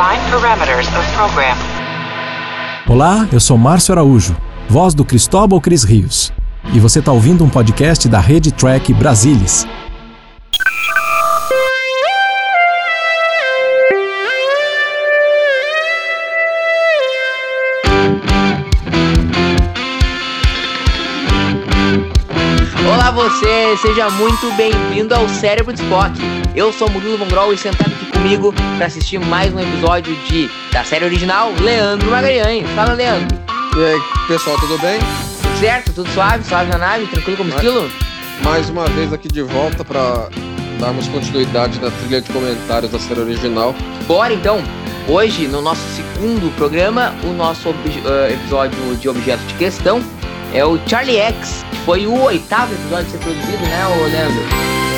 Define parameters of program. Olá, eu sou Márcio Araújo, voz do Cristóbal Cris Rios. E você está ouvindo um podcast da Rede Track Brasilis. Olá você, seja muito bem-vindo ao Cérebro de Spock. Eu sou Murilo Vongrol e sentado aqui comigo para assistir mais um episódio de da série original, Leandro Magalhães. Fala, Leandro. E aí, pessoal, tudo bem? Tudo certo? Tudo suave? Suave na nave? Tranquilo como Mas- esquilo? Mais uma vez aqui de volta para darmos continuidade na trilha de comentários da série original. Bora então. Hoje, no nosso segundo programa, o nosso eh, episódio de objeto de questão é o Charlie X, que foi o oitavo episódio a ser produzido, né, Leandro?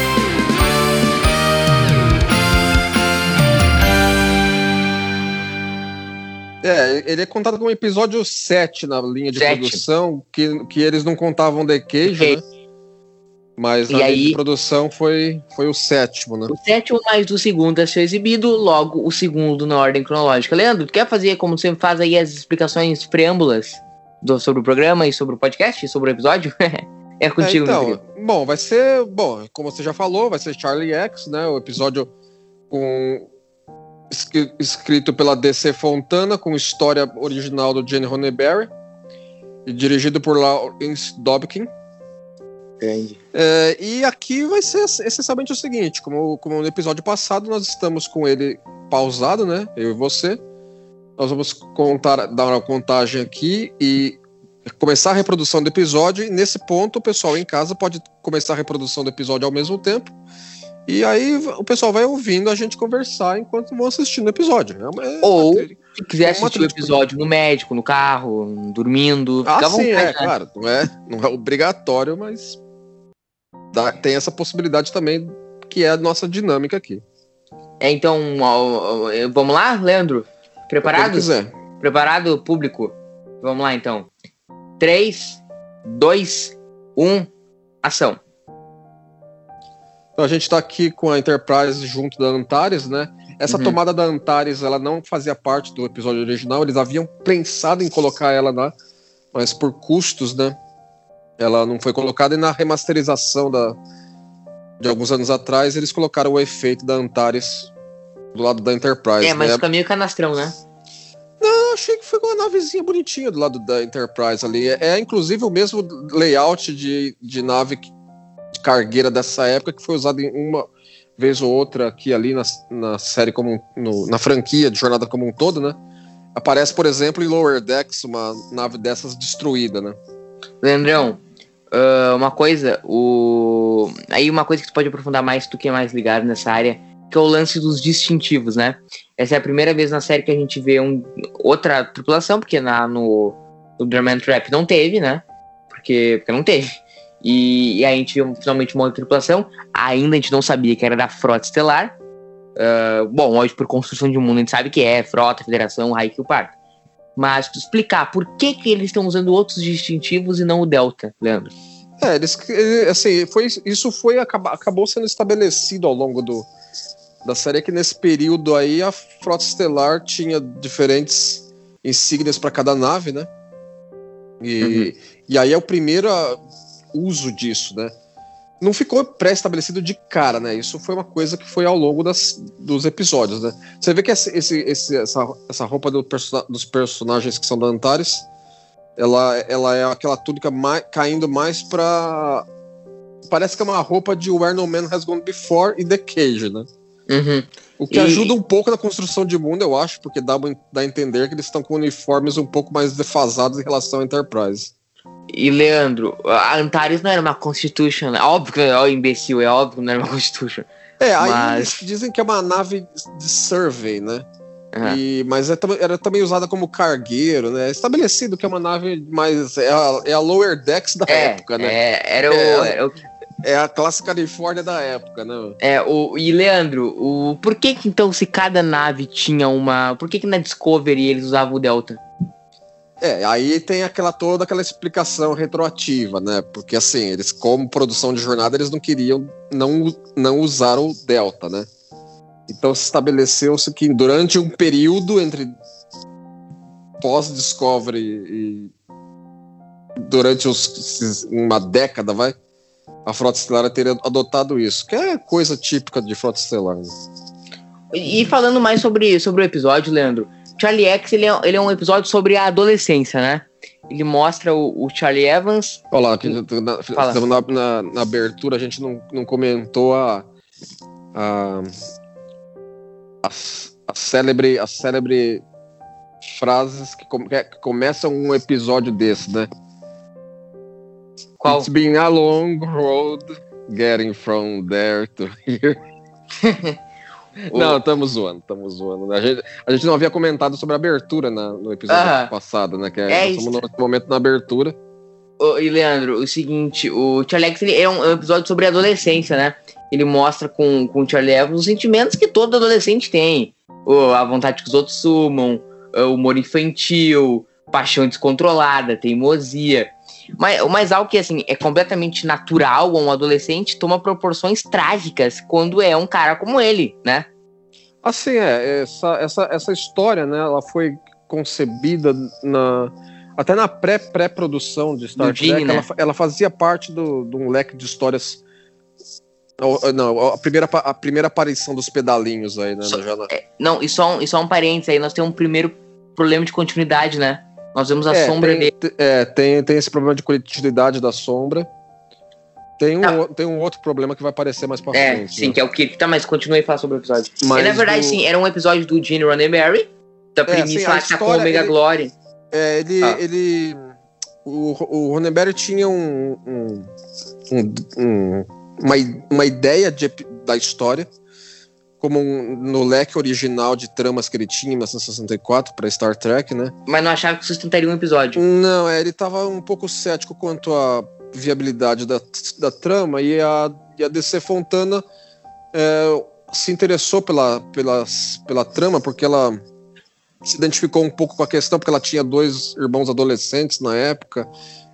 É, ele é contado como episódio 7 na linha de Sete. produção, que, que eles não contavam The Cage, The né? Mas E na linha aí- de produção foi, foi o sétimo, né? O sétimo mais o segundo a ser exibido, logo o segundo na ordem cronológica. Leandro, tu quer fazer, como sempre faz aí, as explicações preâmbulas do- sobre o programa e sobre o podcast, sobre o episódio? é É, contigo, meu então, bom, vai ser, bom, como você já falou, vai ser Charlie X, né? O episódio com escrito pela DC Fontana com história original do Gene Roddenberry e dirigido por Lawrence Dobkin. Grande. É, e aqui vai ser essencialmente o seguinte: como, como no episódio passado, nós estamos com ele pausado, né? Eu e você. Nós vamos contar, dar uma contagem aqui e começar a reprodução do episódio. E nesse ponto, o pessoal em casa pode começar a reprodução do episódio ao mesmo tempo. E aí o pessoal vai ouvindo a gente conversar enquanto vão assistindo o episódio. É uma- é Ou- uma- Se quiser Uma assistir o episódio no médico, no carro, dormindo, Ah, sim, vontade, é, né? claro. Não é, não é obrigatório, mas dá- tem essa possibilidade também, que é a nossa dinâmica aqui. É, então, vamos lá, Leandro? Preparado? Preparado, público? Vamos lá, então. 3, 2, 1, ação. Então a gente está aqui com a Enterprise junto da Antares, né? Essa Uhum. tomada da Antares, ela não fazia parte do episódio original, eles haviam pensado em colocar ela lá, mas por custos, né? Ela não foi colocada e na remasterização da, de alguns anos atrás, eles colocaram o efeito da Antares do lado da Enterprise. É, mas né? fica meio canastrão, né? Eu achei que foi uma navezinha bonitinha do lado da Enterprise ali. É, é, inclusive o mesmo layout de, de nave que- cargueira dessa época que foi usado em uma vez ou outra aqui ali na, na série como no- na franquia de jornada como um todo, né? Aparece, por exemplo, em Lower Decks uma nave dessas destruída, né? Leandrão, ah, uma coisa, o. Aí uma coisa que tu pode aprofundar mais, tu que é mais ligado nessa área, que é o lance dos distintivos, né? Essa é a primeira vez na série que a gente vê um, outra tripulação, porque na, no, no Drama Trap não teve, né? Porque, porque não teve. E, e aí a gente viu finalmente uma outra tripulação. Ainda a gente não sabia que era da Frota Estelar. Ah, bom, hoje por construção de mundo a gente sabe que é Frota, Federação, Raik o Parque. Mas explicar por que, que eles estão usando outros distintivos e não o Delta, Leandro. É, eles, assim, foi, isso foi acabou sendo estabelecido ao longo do, da série que nesse período aí a frota estelar tinha diferentes insígnias para cada nave, né? E, e aí é o primeiro uso disso, né? Não ficou pré-estabelecido de cara, né? Isso foi uma coisa que foi ao longo das, dos episódios, né? Você vê que esse, esse- essa, essa roupa do perso- dos personagens que são da Antares, ela, ela é aquela túnica mai- caindo mais pra. Parece que é uma roupa de Where No Man Has Gone Before e The Cage, né? Uhum. O que E- ajuda um pouco na construção de mundo, eu acho, porque dá, dá a entender que eles estão com uniformes um pouco mais defasados em relação à Enterprise. E Leandro, a Antares não era uma Constitution, né? Óbvio que é o imbecil, é óbvio que não era uma Constitution. É, aí Mas- eles dizem que é uma nave de survey, né? Aham. E- mas é era também usada como cargueiro, né? Estabelecido que é uma nave mais. É a, é a Lower Decks da É, época, né? é, era o, É. era o É a classe Califórnia da época, né? É, o, e Leandro, o, por que, que então se cada nave tinha uma. Por que, que na Discovery eles usavam o Delta? É, aí tem aquela toda aquela explicação retroativa, né? Porque assim, eles como produção de jornada, eles não queriam não, não usar o Delta, né? Então se estabeleceu-se que durante um período entre pós-Discovery e durante os, uma década, vai, a Frota Estelar teria adotado isso, que é coisa típica de Frota Estelar. Né? E falando mais sobre, sobre o episódio, Leandro, Charlie X ele é, ele é um episódio sobre a adolescência, né? Ele mostra o, o Charlie Evans. Olha lá, na, na, na, na, abertura a gente não, não comentou a, a, a, a célebre, a célebre frases que, que começam um episódio desse, né? Qual? It's been a long road getting from there to here. não, estamos zoando, estamos zoando. A gente, a gente não havia comentado sobre a abertura na, no episódio passado, né? Que é, é estamos no momento na abertura. e Leandro, o seguinte, o Charlie X ele é, um, é um episódio sobre adolescência, né? Ele mostra com, com o Charlie Evans os sentimentos que todo adolescente tem. a vontade que os outros sumam, o humor infantil, paixão descontrolada, teimosia. Mas, mas algo que assim é completamente natural a um adolescente toma proporções trágicas quando é um cara como ele, né? Assim, é, essa, essa, essa história, né, ela foi concebida na, até na pré-pré-produção de Star Trek, né? ela, ela, fazia parte do, de um leque de histórias. Não, a primeira, a primeira aparição dos pedalinhos aí, né? Só, é, não, e só, um, e só um parênteses aí, nós temos um primeiro problema de continuidade, né? Nós vemos a é, sombra tem, dele. É, tem, tem esse problema de continuidade da sombra. Tem um, ah. tem um outro problema que vai aparecer mais pra é, frente. Sim, né? que é o que. Tá, mas continue a falar sobre o episódio. Mas e, na verdade, do... sim, era um episódio do Gene Roddenberry, da premissa é, assim, lá que tá com o Omega ele, Glory. É, ele. Ah. ele o, o Roddenberry tinha um, um, um, uma, uma ideia de, da história como um, no leque original de tramas que ele tinha em 1964 para Star Trek, né? Mas não achava que sustentaria um episódio. Não, é, ele estava um pouco cético quanto à viabilidade da, da trama e a, e a DC Fontana é, se interessou pela, pela, pela trama porque ela se identificou um pouco com a questão, porque ela tinha dois irmãos adolescentes na época.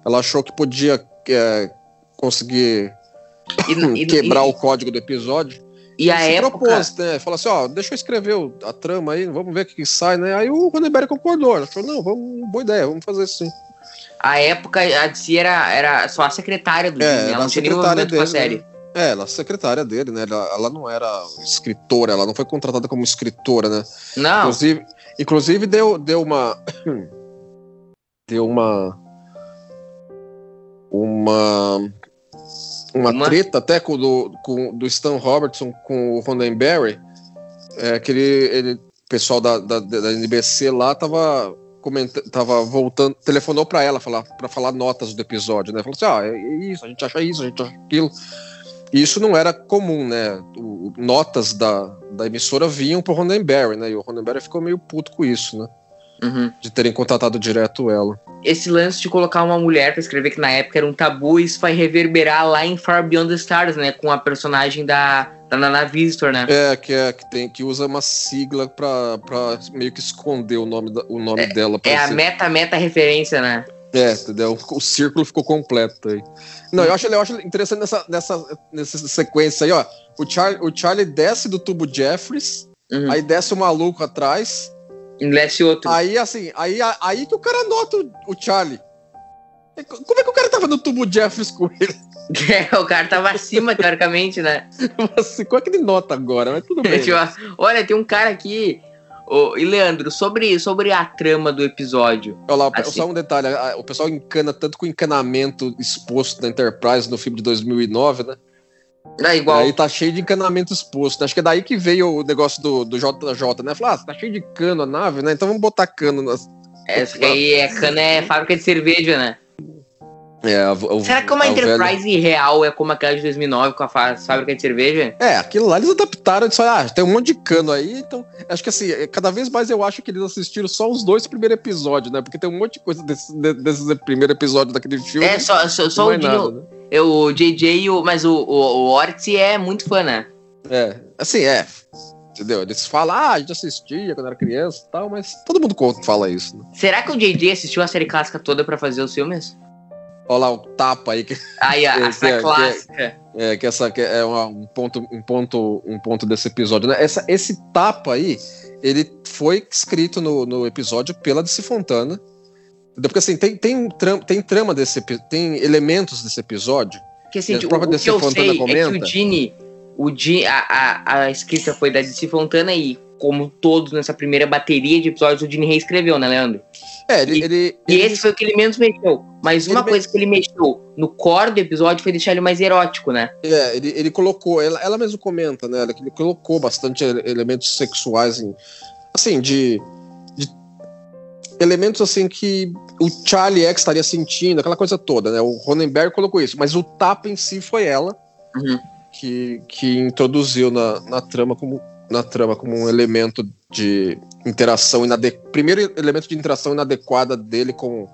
Ela achou que podia é, conseguir e, quebrar e, o código do episódio. E a época. propôs, né? Falou assim: ó, deixa eu escrever a trama aí, vamos ver o que, sai, né? Aí o Ronenberg concordou. Ele falou: não, vamos, boa ideia, vamos fazer assim. A época, a DC era, era só a secretária do é, ela não tinha nenhum dele, com a série. Né? É, ela é secretária dele, né? Ela, ela, não era escritora, ela não foi contratada como escritora, né? Não. Inclusive, inclusive deu, deu uma. deu uma. Uma uma, uma, treta até com do, com, do Stan Robertson com o Roddenberry, é, que ele, ele pessoal da, da, da NBC lá tava comentando, tava voltando, telefonou para ela falar para falar notas do episódio, né? Falou assim: "Ah, é isso, a gente acha isso, a gente acha aquilo". E isso não era comum, né? O, notas da, da emissora vinham pro Roddenberry, né? E o Roddenberry ficou meio puto com isso, né? Uhum. De terem contratado direto ela. Esse lance de colocar uma mulher para escrever, que na época era um tabu, isso vai reverberar lá em Far Beyond the Stars, né? Com a personagem da, da Nana Visitor, né? É, que, é, que, tem, que usa uma sigla pra, pra meio que esconder o nome, da, o nome é, dela. É a meta-meta referência, né? É, entendeu? O círculo ficou completo aí. Não, eu acho, eu acho interessante nessa, nessa, nessa sequência aí, ó. O Charlie, o Charlie desce do tubo Jeffries, uhum. aí desce o maluco atrás, Envelhece outro. Aí, assim, aí, aí que o cara nota o, Charlie. Como é que o cara tava no tubo Jeffers com ele? É, o cara tava acima, teoricamente, né? assim, qual é que ele nota agora? Mas tudo bem. tipo, olha, tem um cara aqui. Oh, e Leandro, sobre, sobre a trama do episódio. Olha lá, assim. só um detalhe: o pessoal encana tanto com o encanamento exposto na Enterprise no filme de 2009, né? É igual. Aí tá cheio de encanamento exposto. Acho que é daí que veio o negócio do, do JJ, né? Falar, ah, tá cheio de cano a nave, né? Então vamos botar cano nas. Essa aí é cano é fábrica de cerveja, né? É, Será que uma Enterprise velho... real é como aquela de 2009 com a fábrica de cerveja? É, aquilo lá eles adaptaram e disseram, ah, tem um monte de cano aí, então. Acho que assim, cada vez mais eu acho que eles assistiram só os dois primeiros episódios, né? Porque tem um monte de coisa desses desse primeiro episódio daquele filme. É, só, só, só o, nada, né? O JJ, o, mas o, o, o Ortiz é muito fã, né? É, assim, é. Entendeu? Eles falam, ah, a gente assistia quando era criança e tal, mas todo mundo fala isso, né? Será que o JJ assistiu a série clássica toda para fazer os filmes? Olha lá o tapa aí. Que, Aí, a, É, essa que é- clássica. é, que essa que é uma- um, ponto, um, ponto, um ponto desse episódio. Né? Essa, esse tapa aí, ele foi escrito no, no episódio pela DC Fontana. Porque assim, tem, tem, tram, tem trama desse tem elementos desse episódio. Porque assim, a o, o que eu Fontana sei é que comenta. o Gini, o Gini a, a, a escrita foi da DC Fontana e, como todos nessa primeira bateria de episódios, o Gini reescreveu, né, Leandro? É, ele. E- ele, E ele- esse foi o que ele menos mexeu. Mas uma me- coisa que ele mexeu no core do episódio foi deixar ele mais erótico, né? É, ele, ele colocou, ela, ela mesmo comenta, né? que Ele colocou bastante ele- elementos sexuais em. Assim, de elementos assim que o Charlie X estaria sentindo, aquela coisa toda, né? O Ronenberg colocou isso, mas o tapa em si foi ela Uhum. que, que introduziu na, na trama como na trama como um elemento de interação inadequada. Primeiro elemento de interação inadequada dele com,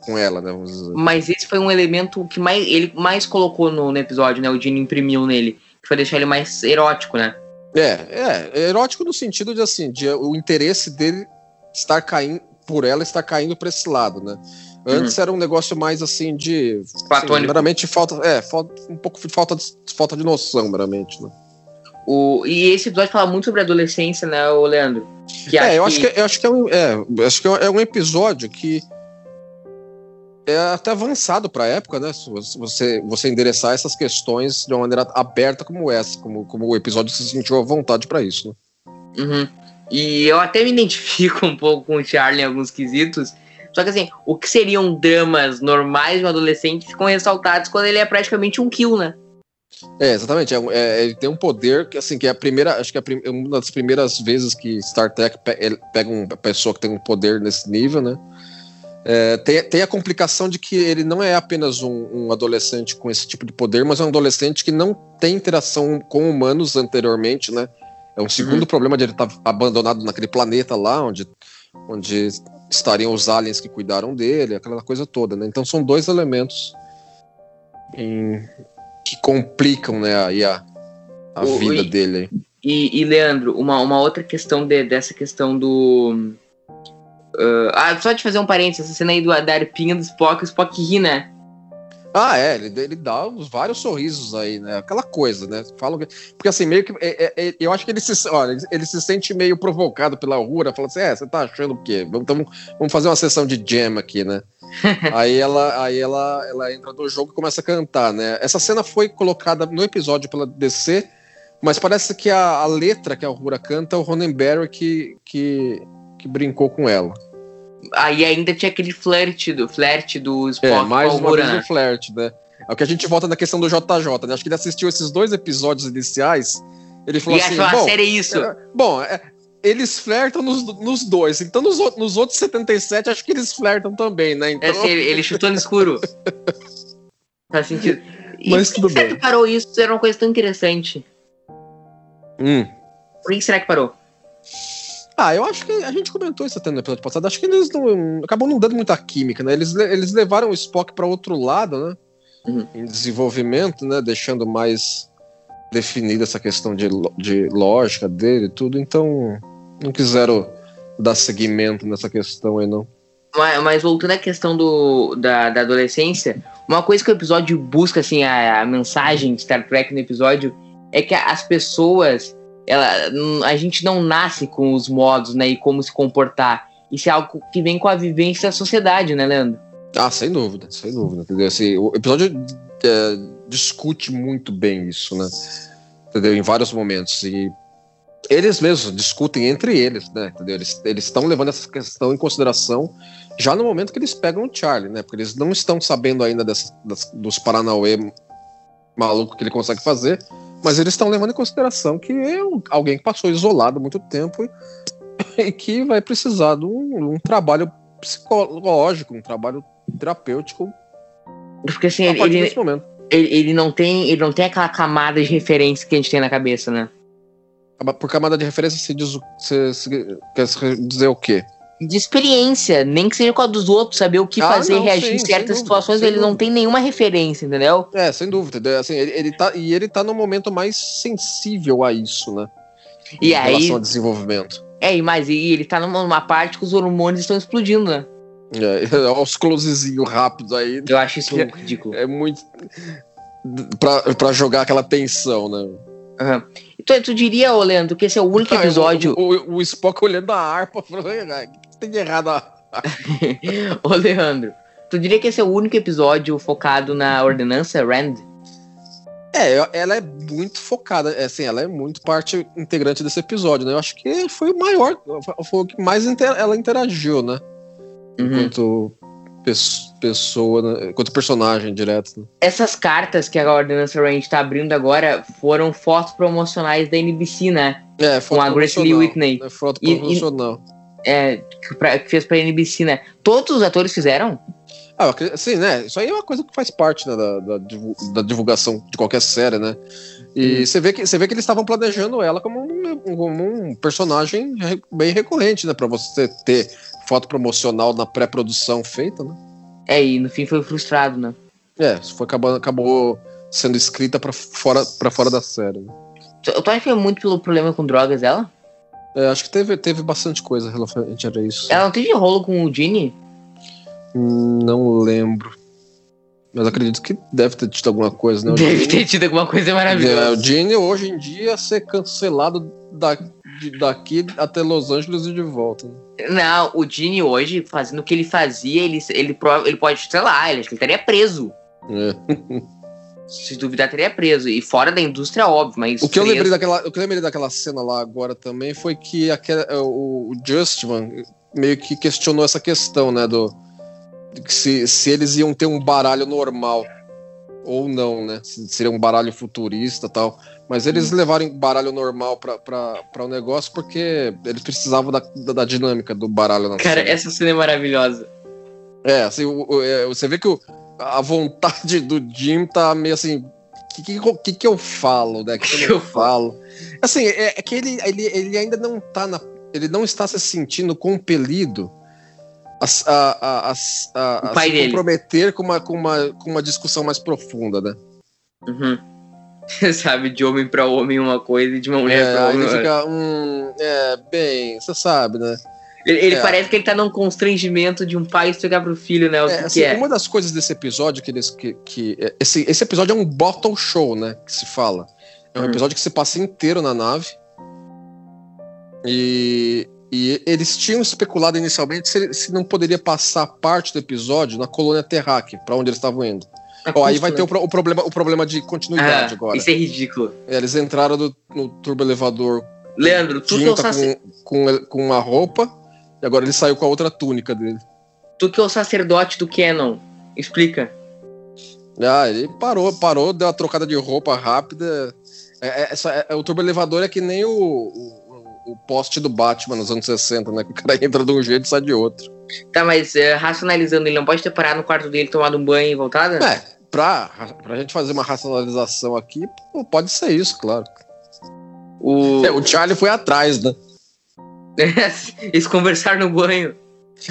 com ela, né? Mas esse foi um elemento que mais, ele mais colocou no, no episódio, né? O Gini imprimiu nele. Que foi deixar ele mais erótico, né? É, é, erótico no sentido de assim, de o interesse dele estar caindo por ela estar caindo para esse lado, né? Antes era um negócio mais assim de assim, Platônico. meramente falta, é, falta um pouco de falta de falta de noção, meramente, né? O, e esse episódio fala muito sobre adolescência, né, ô Leandro? Que é, eu acho que eu acho que é um, é, acho que é um episódio que é até avançado para a época, né? Você você endereçar essas questões de uma maneira aberta como essa, como, como o episódio se sentiu à vontade para isso, né? Uhum. E eu até me identifico um pouco com o Charlie em alguns quesitos. Só que assim, o que seriam dramas normais de um adolescente ficam ressaltados quando ele é praticamente um kill, né? É, exatamente. É, é- ele tem um poder que, assim, que é a primeira. Acho que é prim- uma das primeiras vezes que Star Trek pe- pega uma pessoa que tem um poder nesse nível, né? É, tem, tem a complicação de que ele não é apenas um, um adolescente com esse tipo de poder, mas é um adolescente que não tem interação com humanos anteriormente, né? É um segundo problema de ele estar abandonado naquele planeta lá, onde, onde estariam os aliens que cuidaram dele, aquela coisa toda, né? Então são dois elementos em- que complicam, né, aí a, a O- vida e- dele. E, e, Leandro, uma, uma outra questão de- dessa questão do. ah, ah, só de fazer um parênteses, essa cena aí do, da arpinha do Spock, o Spock ri, né? Ah, é, ele, ele dá os vários sorrisos aí, né? Aquela coisa, né? Falam que, porque assim, meio que. é- é- é- eu acho que ele se, olha, ele, se sente meio provocado pela Rura, fala assim: é, você tá achando o quê? Vamos fazer uma sessão de jam aqui, né? aí ela, aí ela, ela entra no jogo e começa a cantar, né? Essa cena foi colocada no episódio pela DC, mas parece que a, a letra que a Rura canta é o Ronenberry que, que, que brincou com ela. Aí ainda tinha aquele flerte do, flerte do Spock É, mais a uma Uhura, vez o flerte, né? É o que a gente volta na questão do JJ, né? Acho que ele assistiu esses dois episódios iniciais. Ele falou E assim: achou a bom, série isso. é, bom é, eles flertam nos, nos dois. Então, nos, nos outros 77, acho que eles flertam também, né? Então, É, assim, ele, chutou no escuro. Faz sentido. E Mas por que tudo será bem. que parou isso? Era uma coisa tão interessante. Hum. Por que será que parou? Ah, eu acho que a gente comentou isso até no episódio passado. Acho que eles não. Acabou não dando muita química, né? Eles, le- eles levaram o Spock para outro lado, né? Uhum. Em desenvolvimento, né? Deixando mais definida essa questão de, de lógica dele e tudo. Então, não quiseram dar seguimento nessa questão aí, não. Mas, mas voltando à questão do, da, da adolescência, uma coisa que o episódio busca, assim, a, a mensagem de Star Trek no episódio é que as pessoas, ela, n- a gente não nasce com os modos, né, e como se comportar. Isso é algo que vem com a vivência da sociedade, né, Leandro? Ah, sem dúvida, sem dúvida. Entendeu? Assim, o episódio é, discute muito bem isso, né? Entendeu? Em vários momentos. E eles mesmos discutem entre eles, né? Entendeu? Eles estão levando essa questão em consideração já no momento que eles pegam o Charlie, né? Porque eles não estão sabendo ainda dessas- das- dos Paranauê maluco que ele consegue fazer, mas eles estão levando em consideração que é um- alguém que passou isolado muito tempo e, e que vai precisar de um, um trabalho psicológico, um trabalho terapêutico Porque assim, ele, ele, ele, não tem, ele não tem aquela camada de referência que a gente tem na cabeça, né? Por camada de referência, se diz o, se, se, quer dizer o quê? De experiência, nem que seja com a dos outros, saber o que Ah, fazer não, e reagir sim, em certas dúvida, situações, ele não tem nenhuma referência, entendeu? É, sem dúvida. entendeu? Assim, ele, ele tá, e ele tá no momento mais sensível a isso, né? E em aí, relação ao desenvolvimento. é, e mais, e ele tá numa, numa parte que os hormônios estão explodindo, né? É, aos closezinhos rápidos aí. Eu acho isso É- ridículo. É muito. Pra, pra jogar aquela tensão, né? Aham. Então, tu diria, ô Leandro, que esse é o único Ah, episódio. O, o, o Spock olhando a harpa, falando, "Ah, tem de errado? Ô Leandro, tu diria que esse é o único episódio focado na ordenança Rand? É, ela é muito focada, é, assim, ela é muito parte integrante desse episódio, né? Eu acho que foi o maior, foi o que mais inter- ela interagiu, né? Uhum. Enquanto pes- pessoa, né? enquanto personagem direto. Né? Essas cartas que a ordenança Rand tá abrindo agora foram fotos promocionais da NBC, né? É, Com a Grace Lee promocional, Whitney. É foto E- e- promocional. É, que, pra- que fez pra NBC, né? Todos os atores fizeram? Ah, assim, né? Isso aí é uma coisa que faz parte né, da, da da divulgação de qualquer série, né? E Uhum. você vê que você vê que eles estavam planejando ela como um, como um personagem bem recorrente, né? Pra você ter foto promocional na pré-produção feita, né? É, e no fim foi frustrado, né? É, foi acabando, acabou sendo escrita pra fora, pra fora da série. né? Acha que foi muito pelo problema com drogas dela? É, acho que teve, teve bastante coisa referente a isso. Ela não teve rolo com o? Hum, Não lembro. Mas acredito que deve ter tido alguma coisa, né? O Deve Gene- ter tido alguma coisa É, maravilhosa. o Gene hoje em dia ser cancelado da, de- daqui até Los Angeles e de volta. Não, o Gene hoje, fazendo o que ele fazia, ele, ele, ele pode, sei lá, ele, acho que ele estaria preso. É. Se duvidar, estaria preso. E fora da indústria, óbvio, mas. O que eu preso- lembrei daquela, o que eu lembrei daquela cena lá agora também foi que aquela, o, o Justman meio que questionou essa questão, né, do se, se eles iam ter um baralho normal ou não, né? Se seria um baralho futurista e tal. Mas eles levaram baralho normal para o negócio porque eles precisavam da, da, da dinâmica do baralho na Cara, série. essa cena é maravilhosa. É, assim, o- o- é, você vê que o- a vontade do Jim tá meio assim. O que, que, que, eu falo, né? O que, que eu falo? Assim, é, é que ele, ele, ele ainda não tá na. Ele não está se sentindo compelido a, a, a, a, a, se dele. comprometer com uma, com, uma, com uma discussão mais profunda, né? Uhum. Sabe, de homem pra homem uma coisa e de uma mulher É, pra aí ele outra. fica. Hum, é, bem, você sabe, né? Ele, ele É. parece que ele tá num constrangimento de um pai explicar pro filho, né? O É, que, assim, que é. Uma das coisas desse episódio que eles. Que, que, é, esse, esse episódio é um bottle show, né? Que se fala. É um Hum. episódio que se passa inteiro na nave. E, e eles tinham especulado inicialmente se, se não poderia passar parte do episódio na colônia terráquea, pra onde eles estavam indo. Ó, aí vai ter o, o problema, o problema de continuidade Ah, agora. Isso é ridículo. É, Eles entraram no, no turboelevador Leandro, tu que, é o tinta sacer- com, com, com uma roupa, e agora ele saiu com a outra túnica dele. tu que é o sacerdote do Canon, explica. Ah, ele parou, parou, deu uma trocada de roupa rápida. É, é, essa, é, o turbo elevador é que nem o, o, o poste do Batman nos anos 60, né? Que o cara entra de um jeito e sai de outro. Tá, mas é, racionalizando, ele não pode ter parado no quarto dele, tomado um banho e voltado? É, pra, pra gente fazer uma racionalização aqui, pode ser isso, claro. O... É, o Charlie foi atrás, né? Eles conversaram no banho.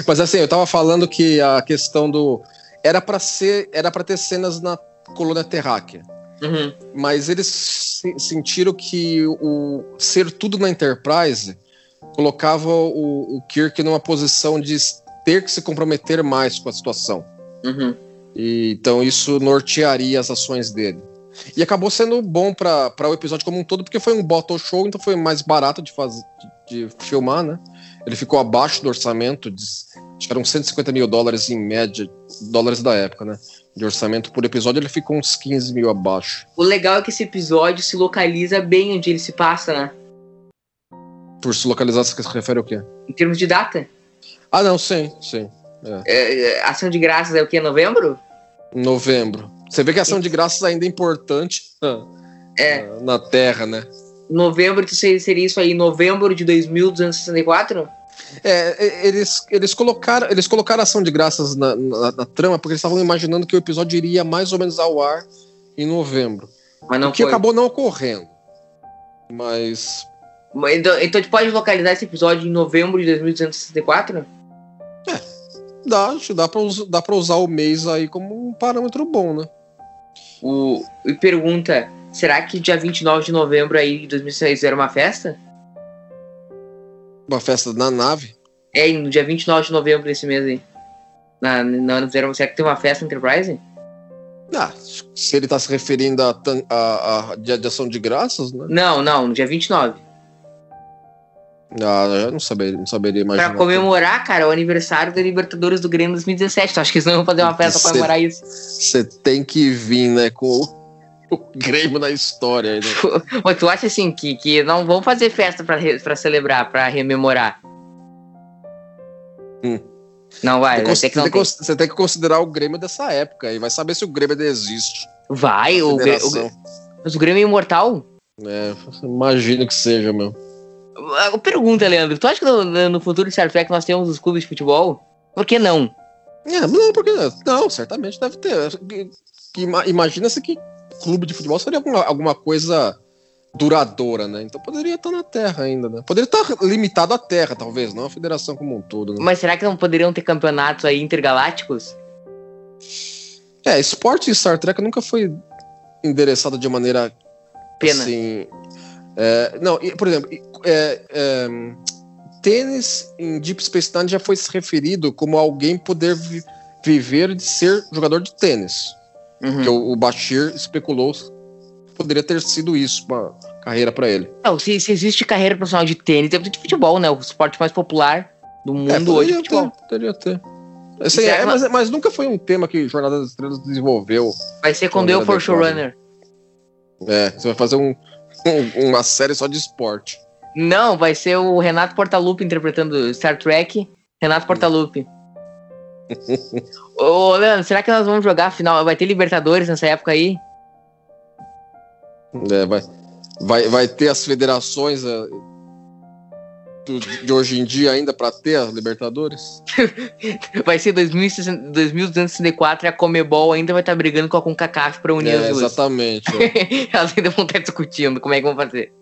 Mas assim, eu tava falando que a questão do. Era pra ser. Era para ter cenas na colônia terráquea. Uhum. mas eles se- sentiram que o ser tudo na Enterprise colocava o, o Kirk numa posição de ter que se comprometer mais com a situação. Uhum. E, então isso nortearia as ações dele. E acabou sendo bom para o episódio como um todo, porque foi um bottle show, então foi mais barato de, fazer, de, filmar, né? Ele ficou abaixo do orçamento, de, acho que eram 150 mil dólares em média, dólares da época, né? De orçamento por episódio, ele ficou uns 15 mil abaixo. O legal é que esse episódio se localiza bem onde ele se passa, né? Por se localizar, você se refere ao quê? Em termos de data. Ah, não, sim, sim. É, é, ação de graças é o que? Novembro? Novembro. Você vê que a ação de graças ainda é importante ah, É. ah, na Terra, né? Novembro, tu sei- seria isso aí, novembro de 2264? É, eles, eles, colocaram, eles colocaram a ação de graças na, na- na trama porque eles estavam imaginando que o episódio iria mais ou menos ao ar em novembro. Mas não o que foi. acabou não ocorrendo. Mas. Então, então a gente pode localizar esse episódio em novembro de 2264? Dá, acho que dá pra, us- dá pra usar o mês aí como um parâmetro bom, né? O, e pergunta, será que dia 29 de novembro aí de 2006 era uma festa? Uma festa na nave. É, no dia 29 de novembro desse mês aí. Na, na, na, será que tem uma festa Enterprise? Ah, se ele tá se referindo a, a, a dia de ação de graças, né? Não, não, no dia 29. Ah, eu não saberia, não saberia imaginar. Pra comemorar, cara, o aniversário da Libertadores do Grêmio 2017. Tu acha que eles não vão fazer uma festa pra comemorar isso? Você tem que vir, né, com o, Grêmio na história. Né? Mas tu acha assim que, que não vão fazer festa pra, pra celebrar, pra rememorar? Hum. Não vai, você, tem, tem, você tem que considerar o Grêmio dessa época e vai saber se o Grêmio ainda existe. Vai, o, o, mas o Grêmio é imortal? É, imagino que seja, meu. Pergunta, Leandro, tu acha que no, no futuro de Star Trek nós temos os clubes de futebol? Por que não? É, não, porque não, certamente deve ter. Imagina-se que clube de futebol seria alguma, alguma coisa duradoura, né? Então poderia estar na Terra ainda, né? Poderia estar limitado à Terra, talvez, não a federação como um todo. Né? Mas será que não poderiam ter campeonatos aí intergalácticos? É, esporte em Star Trek nunca foi endereçado de maneira Pena. assim. É, não, por exemplo, é, é, tênis em Deep Space Nine já foi se referido como alguém poder vi viver de ser jogador de tênis. Uhum. Que o, o Bashir especulou poderia ter sido isso, uma carreira para ele. Não, se, se, existe carreira profissional de tênis, tem de futebol, né? O esporte mais popular do mundo é, hoje é futebol. Ter, poderia ter. Assim, é, mas, mas, nunca foi um tema que Jornada das Estrelas desenvolveu. Vai ser quando eu for showrunner. É, você vai fazer um, um, uma série só de esporte. Não, vai ser o Renato Portaluppi interpretando Star Trek. Renato Portaluppi. Ô, Leandro, será que nós vamos jogar a final? Vai ter Libertadores nessa época aí? É, vai, vai, vai ter as federações uh, de hoje em dia ainda para ter a Libertadores? vai ser 2264 e a Comebol ainda vai estar tá brigando com a CONCACAF para unir é, as duas. Exatamente. É. Elas ainda vão estar tá discutindo como é que vão fazer.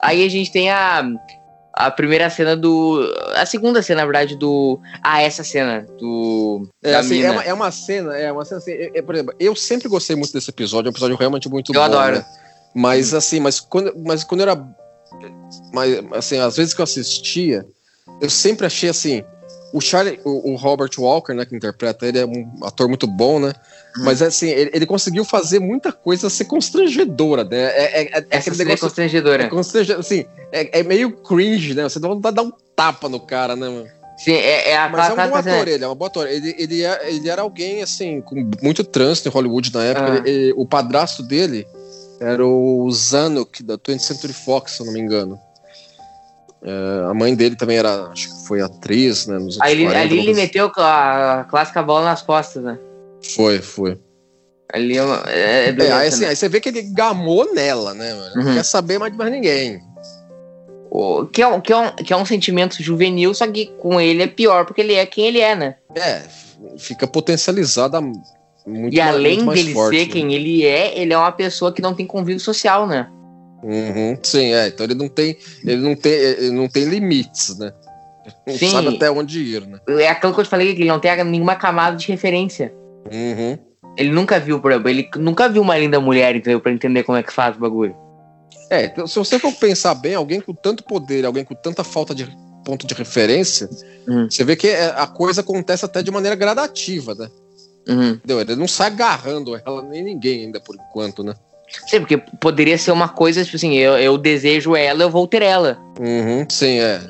Aí a gente tem a, a primeira cena do. A segunda cena, na verdade, do. Ah, essa cena do. É, assim, é, uma, é uma cena, é uma cena assim. É, é, por exemplo, eu sempre gostei muito desse episódio, é um episódio realmente muito eu bom. Eu adoro. Né? Mas assim, mas quando, mas quando eu era. Mas, assim, às vezes que eu assistia, eu sempre achei assim. O Charlie, o, o, Robert Walker, né, que interpreta ele, é um ator muito bom, né? Hum. Mas assim, ele, ele, conseguiu fazer muita coisa ser constrangedora, né? É, é, é Essa aquele negócio. constrangedora. É constrangedora. Assim, é, é, meio cringe, né? Você dá vontade de dar um tapa no cara, né, mano? Sim, é, é a Mas é um bom ator, ele, é um bom ator. Ele, ele, é, ele era alguém, assim, com muito trânsito em Hollywood na época. Ah. Ele, o padrasto dele era o Zanuck, da 20th Century Fox, se eu não me engano. É, a mãe dele também era, acho que foi atriz, né? Nos ali, 40, ali ele meteu a clássica bola nas costas, né? Foi, foi. Ali é, é, é aí, assim, aí, você vê que ele gamou nela, né? Não uhum. quer saber mais de mais ninguém. O, que, é, que, é um, que é um sentimento juvenil, só que com ele é pior, porque ele é quem ele é, né? É, fica potencializada muito E além muito dele forte, ser né? quem ele é, ele é uma pessoa que não tem convívio social, né? Uhum, sim, é. Então ele não tem, ele não tem, ele não tem limites, né? Não Sim. sabe até onde ir, né? É aquilo que eu te falei, que ele não tem nenhuma camada de referência. Uhum. Ele nunca viu, por exemplo, ele nunca viu uma linda mulher, entendeu? Pra entender como é que faz o bagulho. É, então, se você for pensar bem, alguém com tanto poder, alguém com tanta falta de ponto de referência, Uhum. você vê que é- a coisa acontece até de maneira gradativa, né? Uhum. Entendeu? Ele não sai agarrando ela nem ninguém ainda por enquanto, né? Sim, porque poderia ser uma coisa, tipo assim, eu, eu desejo ela, eu vou ter ela. Uhum, sim, é.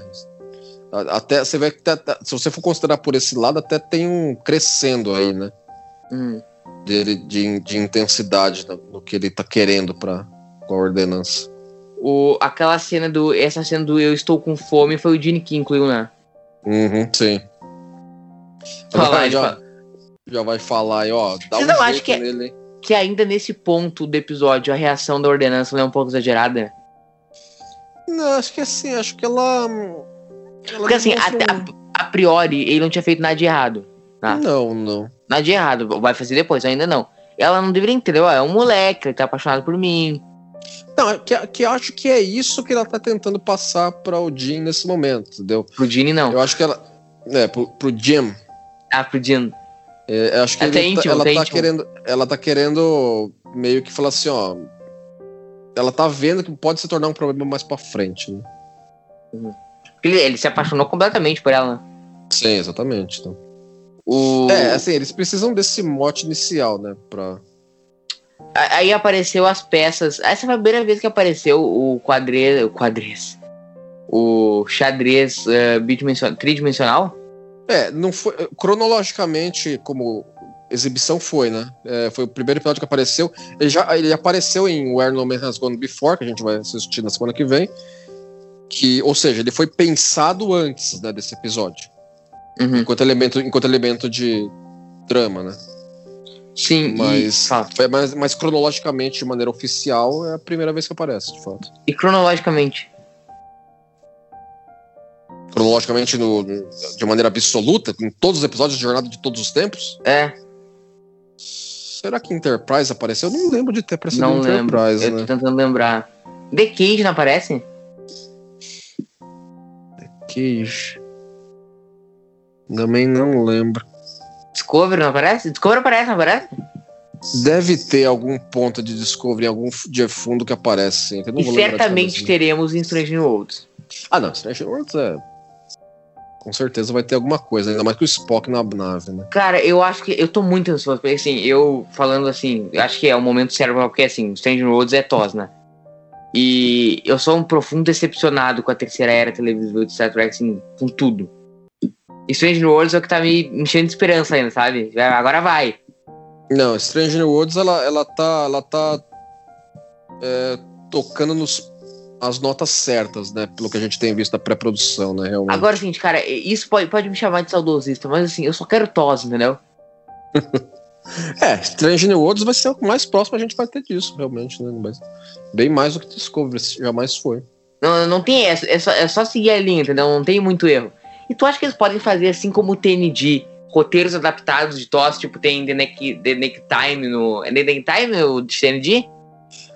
Até você vê que tá- tá- se você for considerar por esse lado, até tem um crescendo aí, né? Uhum. Dele de, de intensidade no, no que ele tá querendo para com a ordenança. O, aquela cena do. Essa cena do Eu Estou com Fome foi o Gene que incluiu, né? Uhum, sim. Falar, já, fala- já vai falar aí, ó. Dá Você um não jeito acha que é- nele? Que ainda nesse ponto do episódio, a reação da ordenança não é um pouco exagerada. Não, acho que assim, acho que ela. ela Porque assim, a, a- a priori, ele não tinha feito nada de errado. tá. Não, não. Nada de errado, vai fazer depois, ainda não. Ela não deveria entender, ó, é um moleque, ele tá apaixonado por mim. Não, é que, que eu acho que é isso que ela tá tentando passar para o Jim nesse momento, entendeu? Pro Gene, não. Eu acho que ela. É, pro, pro Jim. Ah, pro Gene. É, eu acho que Até ele tá- íntimo, ela até tá íntimo. querendo. Ela tá querendo meio que falar assim, ó. Ela tá vendo que pode se tornar um problema mais pra frente, né? Ele, ele se apaixonou completamente por ela, né? Sim, exatamente. Então. O... É, assim, eles precisam desse mote inicial, né? Pra... Aí apareceu as peças. Essa foi a primeira vez que apareceu o quadrez. O quadrez. O xadrez eh, bidimensional, tridimensional? É, não foi. Cronologicamente, como exibição foi, né? É, foi o primeiro episódio que apareceu. Ele já ele apareceu em Where No Man Has Gone Before, que a gente vai assistir na semana que vem. Que, ou seja, ele foi pensado antes né, desse episódio. Uhum. Enquanto elemento, enquanto elemento de drama, né? Sim, Mas, e, mas, mas cronologicamente, de maneira oficial, é a primeira vez que aparece, de fato. e cronologicamente. Cronologicamente, no, de maneira absoluta, em todos os episódios de Jornada de Todos os Tempos. É, Será que Enterprise apareceu? Eu não lembro de ter aparecido não lembro. Enterprise, Eu tô né? tentando lembrar. The Cage não aparece? Cage. Também não lembro. Discovery não aparece? Discovery aparece, não aparece? Deve ter algum ponto de Discovery, algum de fundo que aparece, sim. E certamente teremos em Strange New Worlds. Ah, não. Strange Worlds é. Com certeza vai ter alguma coisa, ainda mais que o Spock na nave, né? Cara, eu acho que. Eu tô muito ansioso, porque assim, eu falando assim, acho que é o momento certo, porque assim, Strange Worlds é tos, né? E eu sou um profundo decepcionado com a terceira era televisiva de Star Trek, assim, com tudo. E Strange Worlds é o que tá me enchendo de esperança ainda, sabe? Agora vai. Não, Strange Worlds, ela, ela tá. Ela tá. é, tocando nos. As notas certas, né? Pelo que a gente tem visto da pré-produção, né? Realmente. Agora, gente, cara, isso pode, pode me chamar de saudosista, mas assim, eu só quero tos, entendeu? É, Strange New Worlds vai ser o mais próximo a gente vai ter disso, realmente, né? Mas bem mais do que Discovery jamais foi. Não, não tem essa, é só, é só seguir a linha, entendeu? Não tem muito erro. E tu acha que eles podem fazer assim como o TND, roteiros adaptados de TOS, tipo tem The Neck, The Neck Time no. É The Neck Time o de TND?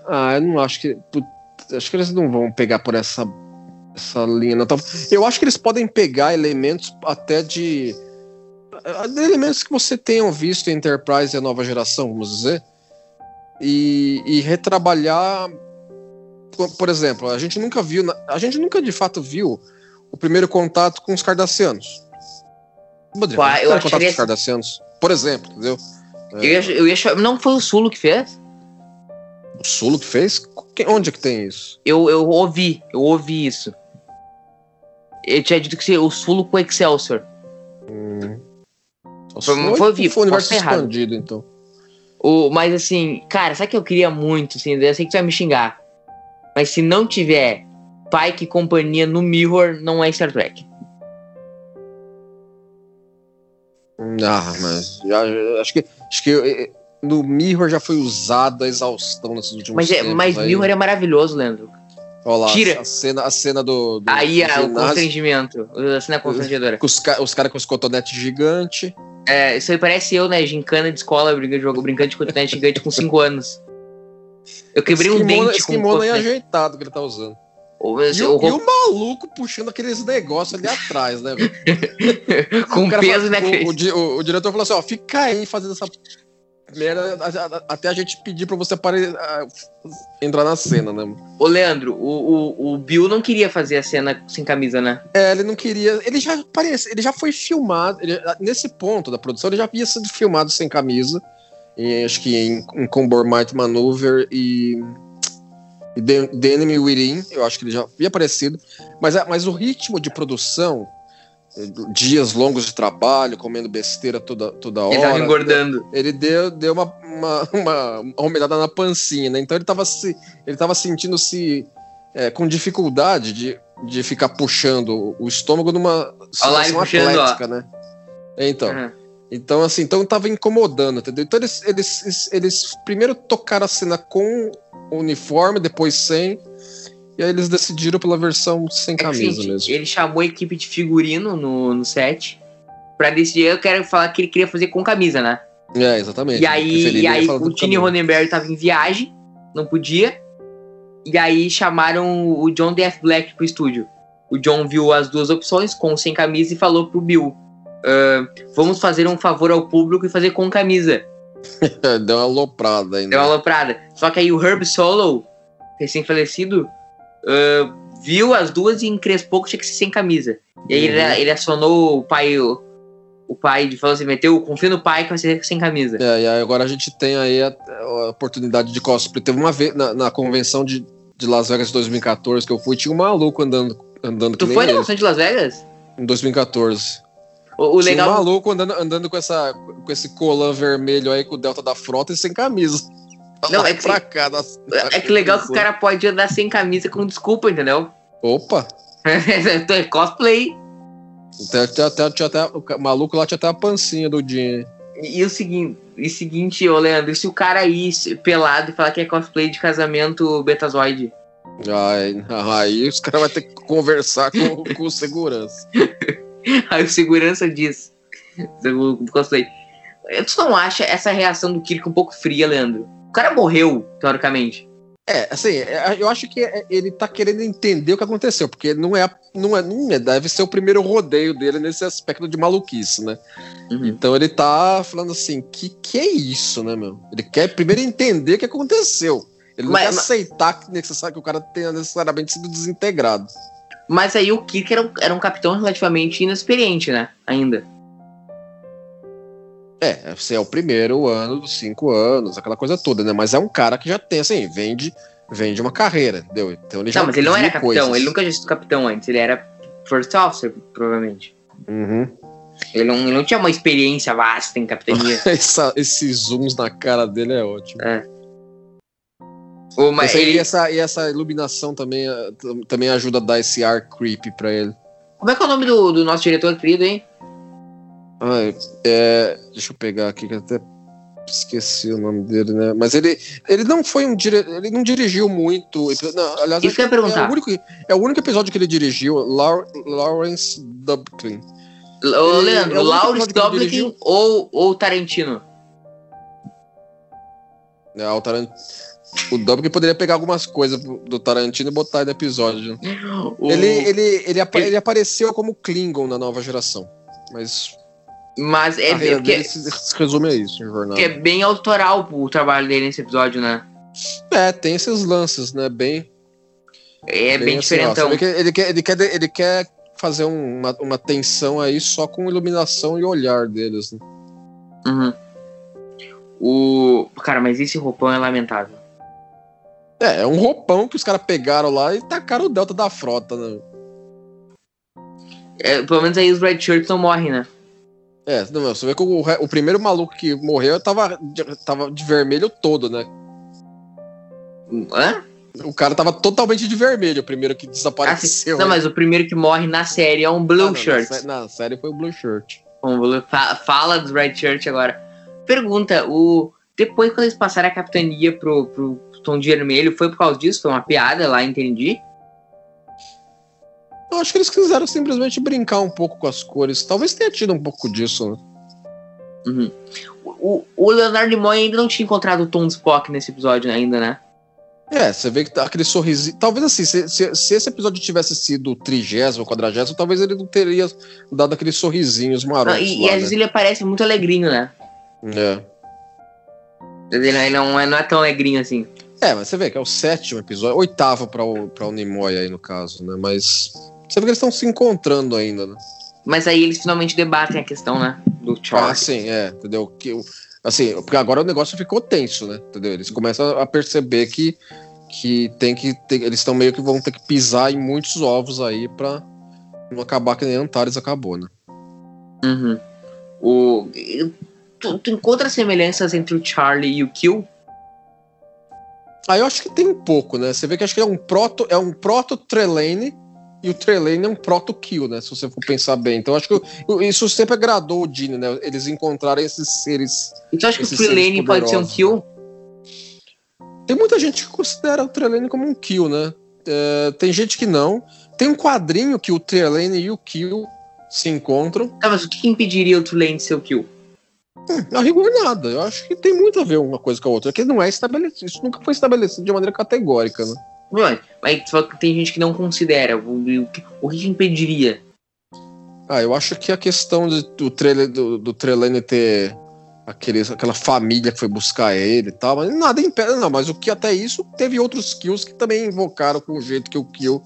Ah, eu não acho que. Acho que eles não vão pegar por essa, essa linha. Não. Eu acho que eles podem pegar elementos até de. de elementos que você tenham visto em Enterprise e a nova geração, vamos dizer. E, e retrabalhar. Por, exemplo, a gente nunca viu. A gente nunca de fato viu o primeiro contato com os Cardassianos. Uai, o eu acharia- contato com os Cardassianos. Por exemplo, entendeu? Eu ia, eu ia Não foi o Sulo que fez? O Sulo que fez? Onde é que tem isso? Eu, eu ouvi, eu ouvi isso. Ele tinha dito que o Sulo com Excelsior. Foi- Foi, foi vivo, foi o universo errado. expandido, então. O, mas assim, cara, sabe o que eu queria muito? Assim, eu sei que tu vai me xingar. Mas se não tiver Pike e companhia no Mirror, não é Star Trek. Ah, mas já, acho que, acho que no Mirror já foi usado a exaustão nesses últimos Mas, é, tempos. mas aí, Mirror é maravilhoso, Leandro. Olha lá, tira. A cena, a cena do. do Aí do é o constrangimento. A cena constrangedora. os, os caras com os cotonetes gigantes. É, isso aí parece eu, né? Gincana de escola, brincando, brincando de cotonete gigante com 5 anos. Eu quebrei um dente esse com kimono aí ajeitado que ele tá usando. O- E, o- o, e o maluco puxando aqueles negócios ali atrás, né? com O peso, fala- né? o- o diretor falou assim: ó, fica aí fazendo essa a- até a gente pedir pra você apare- a- entrar na cena, né? Ô, Leandro, o, o, o Bill não queria fazer a cena sem camisa, né? É, ele não queria. Ele já aparece, ele já foi filmado. ele- nesse ponto da produção, ele já havia sido filmado sem camisa. em- acho que em, em Might Maneuver e. e The, The Enemy Within. Eu acho que ele já havia aparecido. Mas, a- mas o ritmo de produção, dias longos de trabalho, comendo besteira toda, toda hora. Ele tava engordando. ele deu, deu uma, uma, uma, uma humilhada na pancinha, né? Então ele tava, se, ele tava sentindo-se é, com dificuldade de, de ficar puxando o estômago numa situação atlética, né? É, Então, Uhum. então assim, então tava incomodando, entendeu? Então eles, eles, eles, eles primeiro tocaram a cena com o uniforme, depois sem, e aí eles decidiram pela versão sem É camisa gente, mesmo. Ele chamou a equipe de figurino no, no set pra decidir. Eu quero falar que ele queria fazer com camisa, né? É, exatamente. E aí, Preferiria e aí o Tiny camisa. Roddenberry tava em viagem, não podia. E aí chamaram o John D.F. Black pro estúdio. O John viu as duas opções, com sem camisa, e falou pro Bill: "Ah, Vamos fazer um favor ao público e fazer com camisa. Deu uma aloprada ainda. Deu uma aloprada. Só que aí o Herb Solo, recém-falecido, ah, viu as duas e encrespou que tinha que ser sem camisa. E aí ele, ele acionou o pai, o, o pai, de falou assim, meteu, confia no pai que vai ser sem camisa. É, e aí agora a gente tem aí a, a oportunidade de cosplay. Teve uma vez na, na convenção de, de Las Vegas de 2014 que eu fui, tinha um maluco andando, andando Tu foi na convenção de Las Vegas? em 2014. O, o Tinha um legal... maluco andando, andando com, essa, com esse colã vermelho aí com o Delta da Frota e sem camisa. Não, Lá é que- pra cá, É que legal que o cara pode andar sem camisa com desculpa, entendeu? Opa! Então é cosplay. Tinha, tinha, tinha, tinha até, o maluco lá tinha até a pancinha do Jim. E, e o seguinte, e seguinte, ô Leandro, se o cara ir pelado e falar que é cosplay de casamento Betazoide? Aí, aí os caras vão ter que conversar com, com o segurança. Aí o segurança diz. O cosplay. Tu não acha essa reação do Kirk um pouco fria, Leandro? O cara morreu, teoricamente. É, assim, é, eu acho que é- ele tá querendo entender o que aconteceu, porque não é, não é, não é- deve ser o primeiro rodeio dele nesse aspecto de maluquice, né? Uhum. Então ele tá falando assim, que que é isso, né, meu? Ele quer primeiro entender o que aconteceu. Ele não Mas- quer mas- aceitar que, necessário, que o cara tenha necessariamente sido desintegrado. Mas aí o Kirk era um, era um capitão relativamente inexperiente, né? Ainda. É, você é o primeiro ano dos cinco anos, aquela coisa toda, né? Mas é um cara que já tem, assim, vem de, vem de uma carreira, entendeu? Então ele já Não, mas ele não era capitão, coisas. ele nunca tinha sido capitão antes, ele era first officer, provavelmente. Uhum. Ele não, ele não tinha uma experiência vasta em capitania. Essa- esses zooms na cara dele é ótimo. Ô, mas ele, e, essa, e essa iluminação também, eh, também ajuda a dar esse ar creepy pra ele. como é que é o nome do, do nosso diretor querido, hein? Ai, é, deixa eu pegar aqui que eu até esqueci o nome dele, né? Mas ele, ele não foi um dire... ele não dirigiu muito. Não, aliás, Isso que eu ia é, perguntar. o único, é o único episódio que ele dirigiu, Lawrence Dubkin. Ô, é Leandro, o único Lawrence dirigiu. ou, ou Tarantino? É, o, Tarant... o Dubkin poderia pegar algumas coisas do Tarantino e botar no episódio. O- Ele, ele, ele, ele- ele apareceu como Klingon na nova geração. Mas Mas é, a carreira porque, dele se, se resume a isso, em jornal. porque é bem autoral o trabalho dele nesse episódio, né? É, tem esses lances, né? Bem. É bem, assim, ó, diferentão. que ele, quer, ele, quer, ele quer fazer um- uma, uma tensão aí só com iluminação e olhar deles. Né? Uhum. O... Cara, mas esse roupão é lamentável. É, é um roupão que os caras pegaram lá e tacaram o Delta da frota, né? É, pelo menos aí os Red Shirts não morrem, né? É, não, você vê que o, o primeiro maluco que morreu tava de, tava de vermelho todo, né? Hã? O cara tava totalmente de vermelho, o primeiro que Ah, desapareceu. Não, mas o primeiro que morre na série é um Blue Ah, não, Shirt. Na, sé- na série foi o Blue Shirt. Um Blue- fa- Fala dos Red Shirt agora. Pergunta, o... depois quando eles passaram a capitania pro, pro tom de vermelho, foi por causa disso? Foi uma piada lá, entendi? Eu acho que eles quiseram simplesmente brincar um pouco com as cores. Talvez tenha tido um pouco disso, né? Uhum. O, o Leonardo Nimoy ainda não tinha encontrado o Tom Spock nesse episódio ainda, né? É, você vê que tá aquele sorrisinho. Talvez assim, se, se- se esse episódio tivesse sido trigésimo, quadragésimo, talvez ele não teria dado aqueles sorrisinhos marotos. e, e lá, às vezes né? ele aparece muito alegrinho, né? é. Ele, não, é, não é tão alegrinho assim. é, mas você vê que é o sétimo episódio, oitavo pra o, pra o Nimoy aí no caso, né? Mas você vê que eles estão se encontrando ainda, né? Mas aí eles finalmente debatem a questão, né? Do Ah, Charles. sim, é, entendeu? Que, assim, porque agora o negócio ficou tenso, né? Entendeu? Eles começam a perceber que, que tem que. ter- eles estão meio que vão ter que pisar em muitos ovos aí pra não acabar que nem Antares acabou, né? Uhum. O, tu, tu encontra semelhanças entre o Charlie e o Kill? Aí eu acho que tem um pouco, né? Você vê que acho que é um proto, é um proto Trelane e o Trelane é um proto Kill, né? Se você for pensar bem. Então acho que isso sempre agradou o Dini, né? Eles encontrarem esses seres. Então acho que o Trelane pode ser um Kill? Tem muita gente que considera o Trelane como um Kill, né? É, tem gente que não. Tem um quadrinho que o Trelane e o Kill se encontram. Tá, mas o que, impediria o Trelane de ser o Kill? A rigor nada. Eu acho que tem muito a ver uma coisa com a outra. É que não é estabelecido. Isso nunca foi estabelecido de maneira categórica, né? Mas falou que tem gente que não considera. O, que- o que, impediria? Ah, eu acho que a questão de- do, Trele, do, do Trelane ter aquele, aquela família que foi buscar ele e tal, mas nada impede. Não, mas o que até isso teve outros kills que também invocaram com o jeito que o kill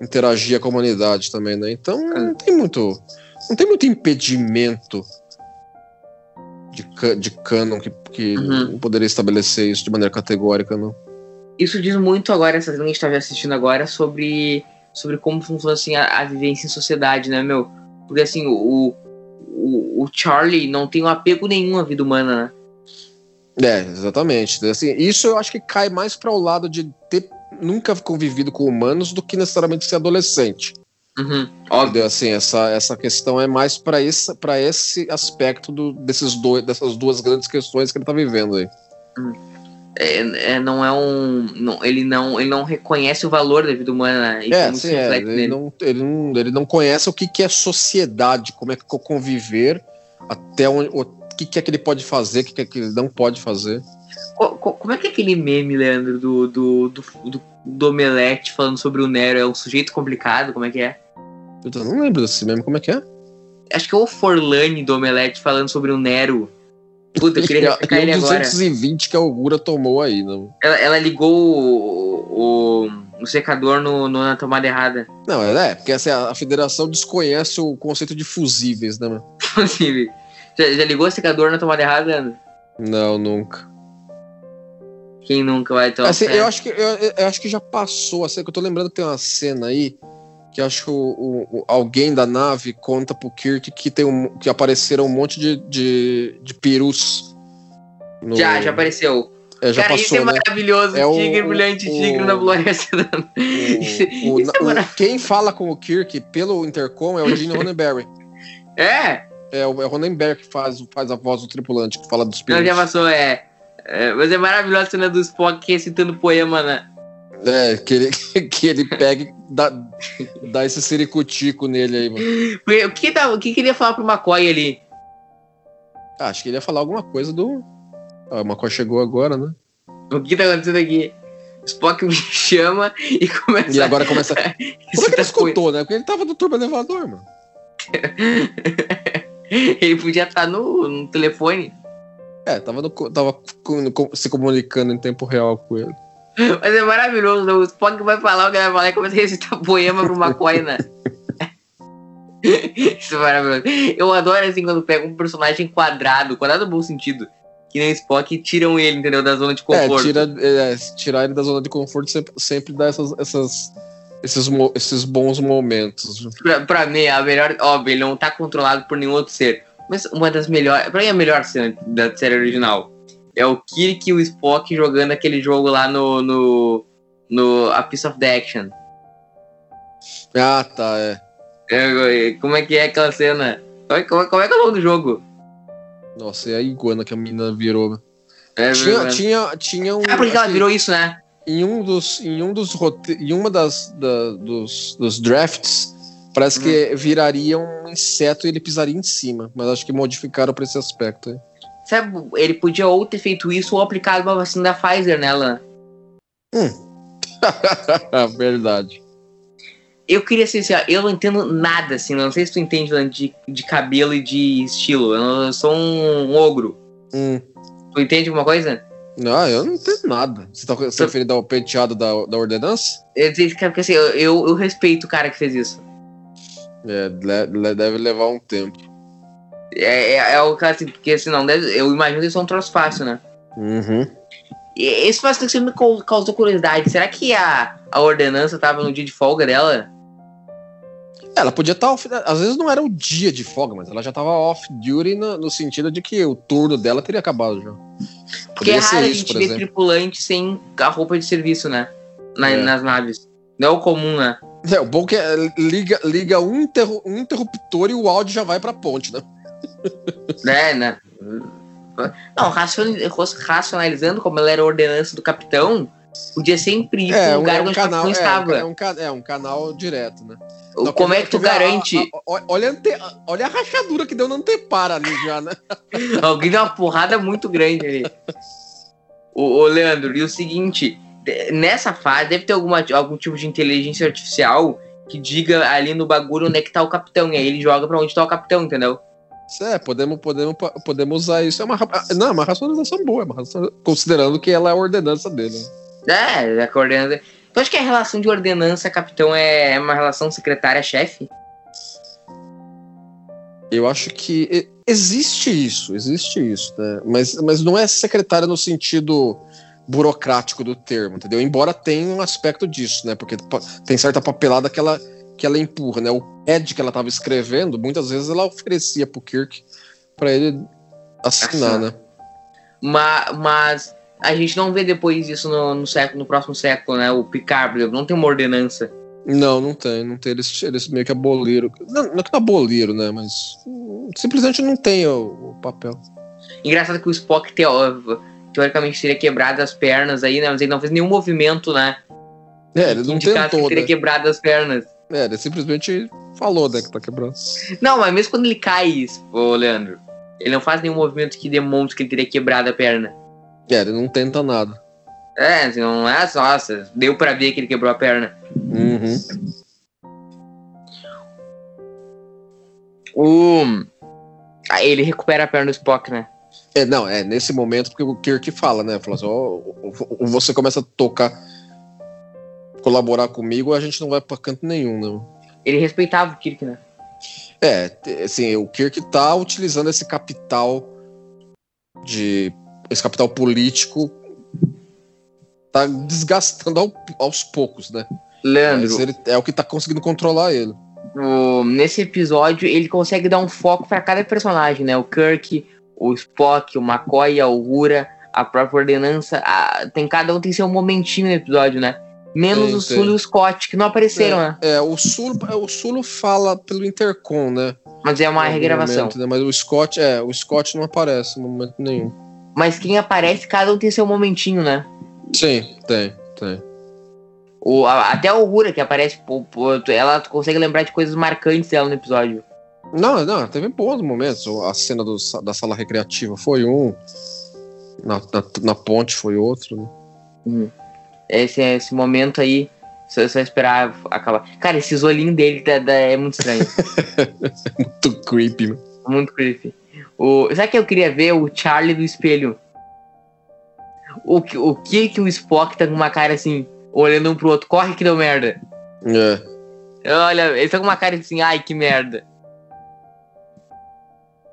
interagia com a humanidade também, né? Então não tem muito. não tem muito impedimento de, de canon que, que Uhum. poderia estabelecer isso de maneira categórica, não. Isso diz muito agora, essa cena que a gente tá assistindo agora, sobre, sobre como funciona assim, a, a vivência em sociedade, né, meu? Porque assim, o, o, o Charlie não tem um apego nenhum à vida humana, né? É, exatamente. Assim, isso eu acho que cai mais para o lado de ter nunca convivido com humanos do que necessariamente ser adolescente. Uhum, óbvio. Assim, essa, essa questão é mais para esse, pra esse aspecto do, desses dois, dessas duas grandes questões que ele tá vivendo aí. É, é, não é um. Não, ele, não, ele não reconhece o valor da vida humana, né? Isso é, muito sim, é, reflete ele, nele. não, ele, não, ele não conhece o que, que é sociedade, como é que é conviver, até onde, o que, que é que ele pode fazer, o que, que é que ele não pode fazer. Co- co- Como é que é aquele meme, Leandro, do, do, do, do, do Omelete falando sobre o Nero? É um sujeito complicado? Como é que é? Eu não lembro desse mesmo, como é que é? Acho que é o Forlane do Omelete falando sobre o Nero. Puta, eu queria E refrescar ele o agora. 220 que a Ogura tomou aí, né? Ela, ela ligou o, o, o secador no, no- na tomada errada. Não, é, porque assim, a, a federação desconhece o conceito de fusíveis, né, mano? Inclusive. Já, já ligou o secador na tomada errada? Não, nunca. Quem nunca vai então? Assim, é. eu, acho que, eu, eu acho que já passou, assim, que eu tô lembrando que tem uma cena aí que acho que o, o- o- alguém da nave conta pro Kirk que, tem um, que apareceram um monte de, de, de perus. no- Já, já apareceu. É, já Cara, isso passou, é né? maravilhoso. É o- tigre, brilhante o- tigre na floresta. Isso- O- o- isso é o- maravilhoso. quem fala com o Kirk pelo intercom é o Gene Roddenberry. É, É o, é o Roddenberry que faz, faz a voz do tripulante, que fala dos não, perus. já passou, é. É, Mas é maravilhosa a cena do Spock recitando poema, né? É, que ele, que ele pega e dá, dá esse ciricutico nele aí, mano. O que, tá, o que queria falar pro McCoy ali? Ah, acho que ele ia falar alguma coisa do. Ah, o McCoy chegou agora, né? O que tá acontecendo aqui? O Spock me chama e começa E agora começa. a Como é que ele poema. escutou, né? Porque ele tava no turbo elevador, mano. Ele podia estar no, no telefone. É, tava, no, tava se comunicando em tempo real com ele. Mas é maravilhoso. né? O Spock vai falar, o cara vai falar e começa a recitar poema pro McCoy, né? Isso é maravilhoso. Eu adoro assim quando pega um personagem quadrado, quadrado no bom sentido, que nem o Spock, e tiram ele, entendeu? Da zona de conforto. É, tira, é, tirar ele da zona de conforto sempre, sempre dá essas, essas, esses, esses bons momentos. Pra, pra mim, a melhor. Óbvio, ele não tá controlado por nenhum outro ser. Mas uma das melhores. Pra mim, a melhor cena da série original é o Kirk e o Spock jogando aquele jogo lá no. no, no A Piece of the Action. Ah, tá, é. É, como é que é aquela cena? Como é, como é- como é que é o nome do jogo? Nossa, é a iguana que a menina virou. É, tinha, tinha, tinha um. Ah, porque ela assim, virou isso, né? em um dos em um dos rote... em uma das da- dos, dos drafts parece Hum. que viraria um inseto e ele pisaria em cima mas acho que modificaram pra esse aspecto aí. Sabe, ele podia ou ter feito isso ou aplicado uma vacina da Pfizer nela. verdade Eu queria ser assim, ó, eu não entendo nada, assim, não sei se tu entende de, de cabelo e de estilo. Eu, não- eu sou um, ogro. hum. Tu entende alguma coisa? não eu não entendo nada você tá se referindo ao penteado da, da ordenança Eu, cara, porque assim, eu, eu, eu respeito o cara que fez isso. é, deve levar um tempo É, é, é o cara assim, porque assim, não deve, eu imagino que isso é um troço fácil, né? Uhum. E esse faz que sempre me cau- causou curiosidade. Será que a, a ordenança tava no dia de folga dela? ela podia estar off, às vezes não era o dia de folga mas ela já tava off duty no, no sentido de que o turno dela teria acabado já Porque é Poderia raro a isso, gente por ver exemplo. tripulante sem a roupa de serviço, né? Na- É. Nas naves. Não é o comum, né? É, o bom que é, liga, liga um, interru- um interruptor e o áudio já vai pra ponte, né? Né, né? Não, racionalizando como ela era a ordenança do capitão, podia sempre ir pro um, lugar é um onde o canal, capitão é, estava. é, um, é um canal direto, né? O- Não, como é que tu ver a- garante? a- a- olha, a ante- olha a rachadura que deu na antepara ali já, né? Alguém deu uma porrada muito grande ali. Ô, ô, Leandro, e o seguinte, nessa fase deve ter alguma, algum tipo de inteligência artificial que diga ali no bagulho onde é que tá o capitão. E aí ele joga pra onde tá o capitão, entendeu? É, podemos, podemos, podemos usar isso. É uma, ra- não, é uma racionalização boa, é uma raciona- considerando que ela é a ordenança dele. né? É, a coordenança. Tu acha que a relação de ordenança-capitão é uma relação secretária-chefe? Eu acho que existe isso, existe isso, né? Mas, mas não é secretária no sentido burocrático do termo, entendeu? Embora tenha um aspecto disso, né? Porque tem certa papelada que ela, que ela empurra, né? O pad que ela estava escrevendo, muitas vezes ela oferecia pro Kirk para ele assinar, né? Ma- Mas a gente não vê depois isso no, no século, no próximo século, né? O Picard, não tem uma ordenança. Não, não tem, não tem. Eles, eles meio que aboliram. Não, não é que não aboliram, né? Mas simplesmente não tem o, o papel. Engraçado que o Spock teo- teoricamente teria quebrado as pernas aí, né? Mas ele não fez nenhum movimento, né? É, ele não tentou, que teria né? quebrado as pernas. É, ele simplesmente falou, né, que tá quebrando. Não, mas mesmo quando ele cai, ô Leandro, ele não faz nenhum movimento que demonstre que ele teria quebrado a perna. É, ele não tenta nada. É, assim, não é só, nossa, deu pra ver que ele quebrou a perna. Uhum. O. Aí ele recupera a perna do Spock, né? É, não, é nesse momento porque o Kirk fala, né? Fala assim, ó, ou você começa a tocar, colaborar comigo, a gente não vai pra canto nenhum, né? Ele respeitava o Kirk, né? É, assim, o Kirk tá utilizando esse capital de. esse capital político tá desgastando ao- aos poucos, né? Leandro, ele, é o que tá conseguindo controlar ele. o- nesse episódio ele consegue dar um foco pra cada personagem, né? O Kirk, o Spock, o McCoy, a Uhura, a própria Ordenança. a- tem cada um tem seu momentinho no episódio, né? Menos Tem, o tem. Sul e o Scott, que não apareceram, né? É, o Sulo, o Sulo fala pelo intercom, né? Mas é uma regravação. momento, né? Mas o Scott, é, o Scott não aparece em momento nenhum. Mas quem aparece, cada um tem seu momentinho, né? Sim, tem, tem. O, a- até a Uhura, que aparece, ela consegue lembrar de coisas marcantes dela no episódio. Não, não, teve bons momentos. A cena do da sala recreativa foi um. Na, na, na ponte foi outro. Né? Esse, esse momento aí, só, só esperar acabar. Cara, esses olhinhos dele tá- tá- é muito estranho. Muito creepy, né? muito creepy. O, sabe que eu queria ver? O Charlie do espelho. O, que- o que que o Spock tá com uma cara assim, olhando um pro outro? Corre que deu merda. É. Olha, ele tá com uma cara assim, ai que merda.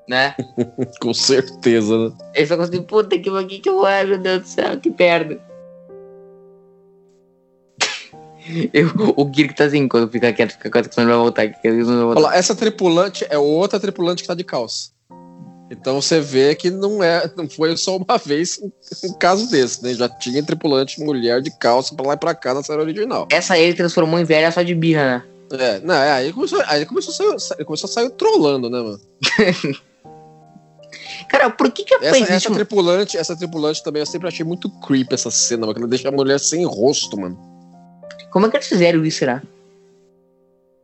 Né? Com certeza, né? Ele só assim, puta que que que eu ai meu Deus do céu, que merda. Eu, o Kirk tá assim, quando fica quieto, fica quieto, que ele vai voltar. Que não vai voltar. Olha lá, essa tripulante é outra tripulante que tá de calça. Então você vê que não é, não foi só uma vez um, caso desse, né? Já tinha tripulante mulher de calça pra lá e pra cá na série original. Essa aí ele transformou em velha só de birra, né? É, não, é, aí começou, aí começou, a sair, começou a sair trolando, né, mano? Cara, por que que Essa, existe essa um- tripulante, essa tripulante também eu sempre achei muito creepy essa cena, mano, que ela deixa a mulher sem rosto, mano. Como é que eles fizeram isso, será?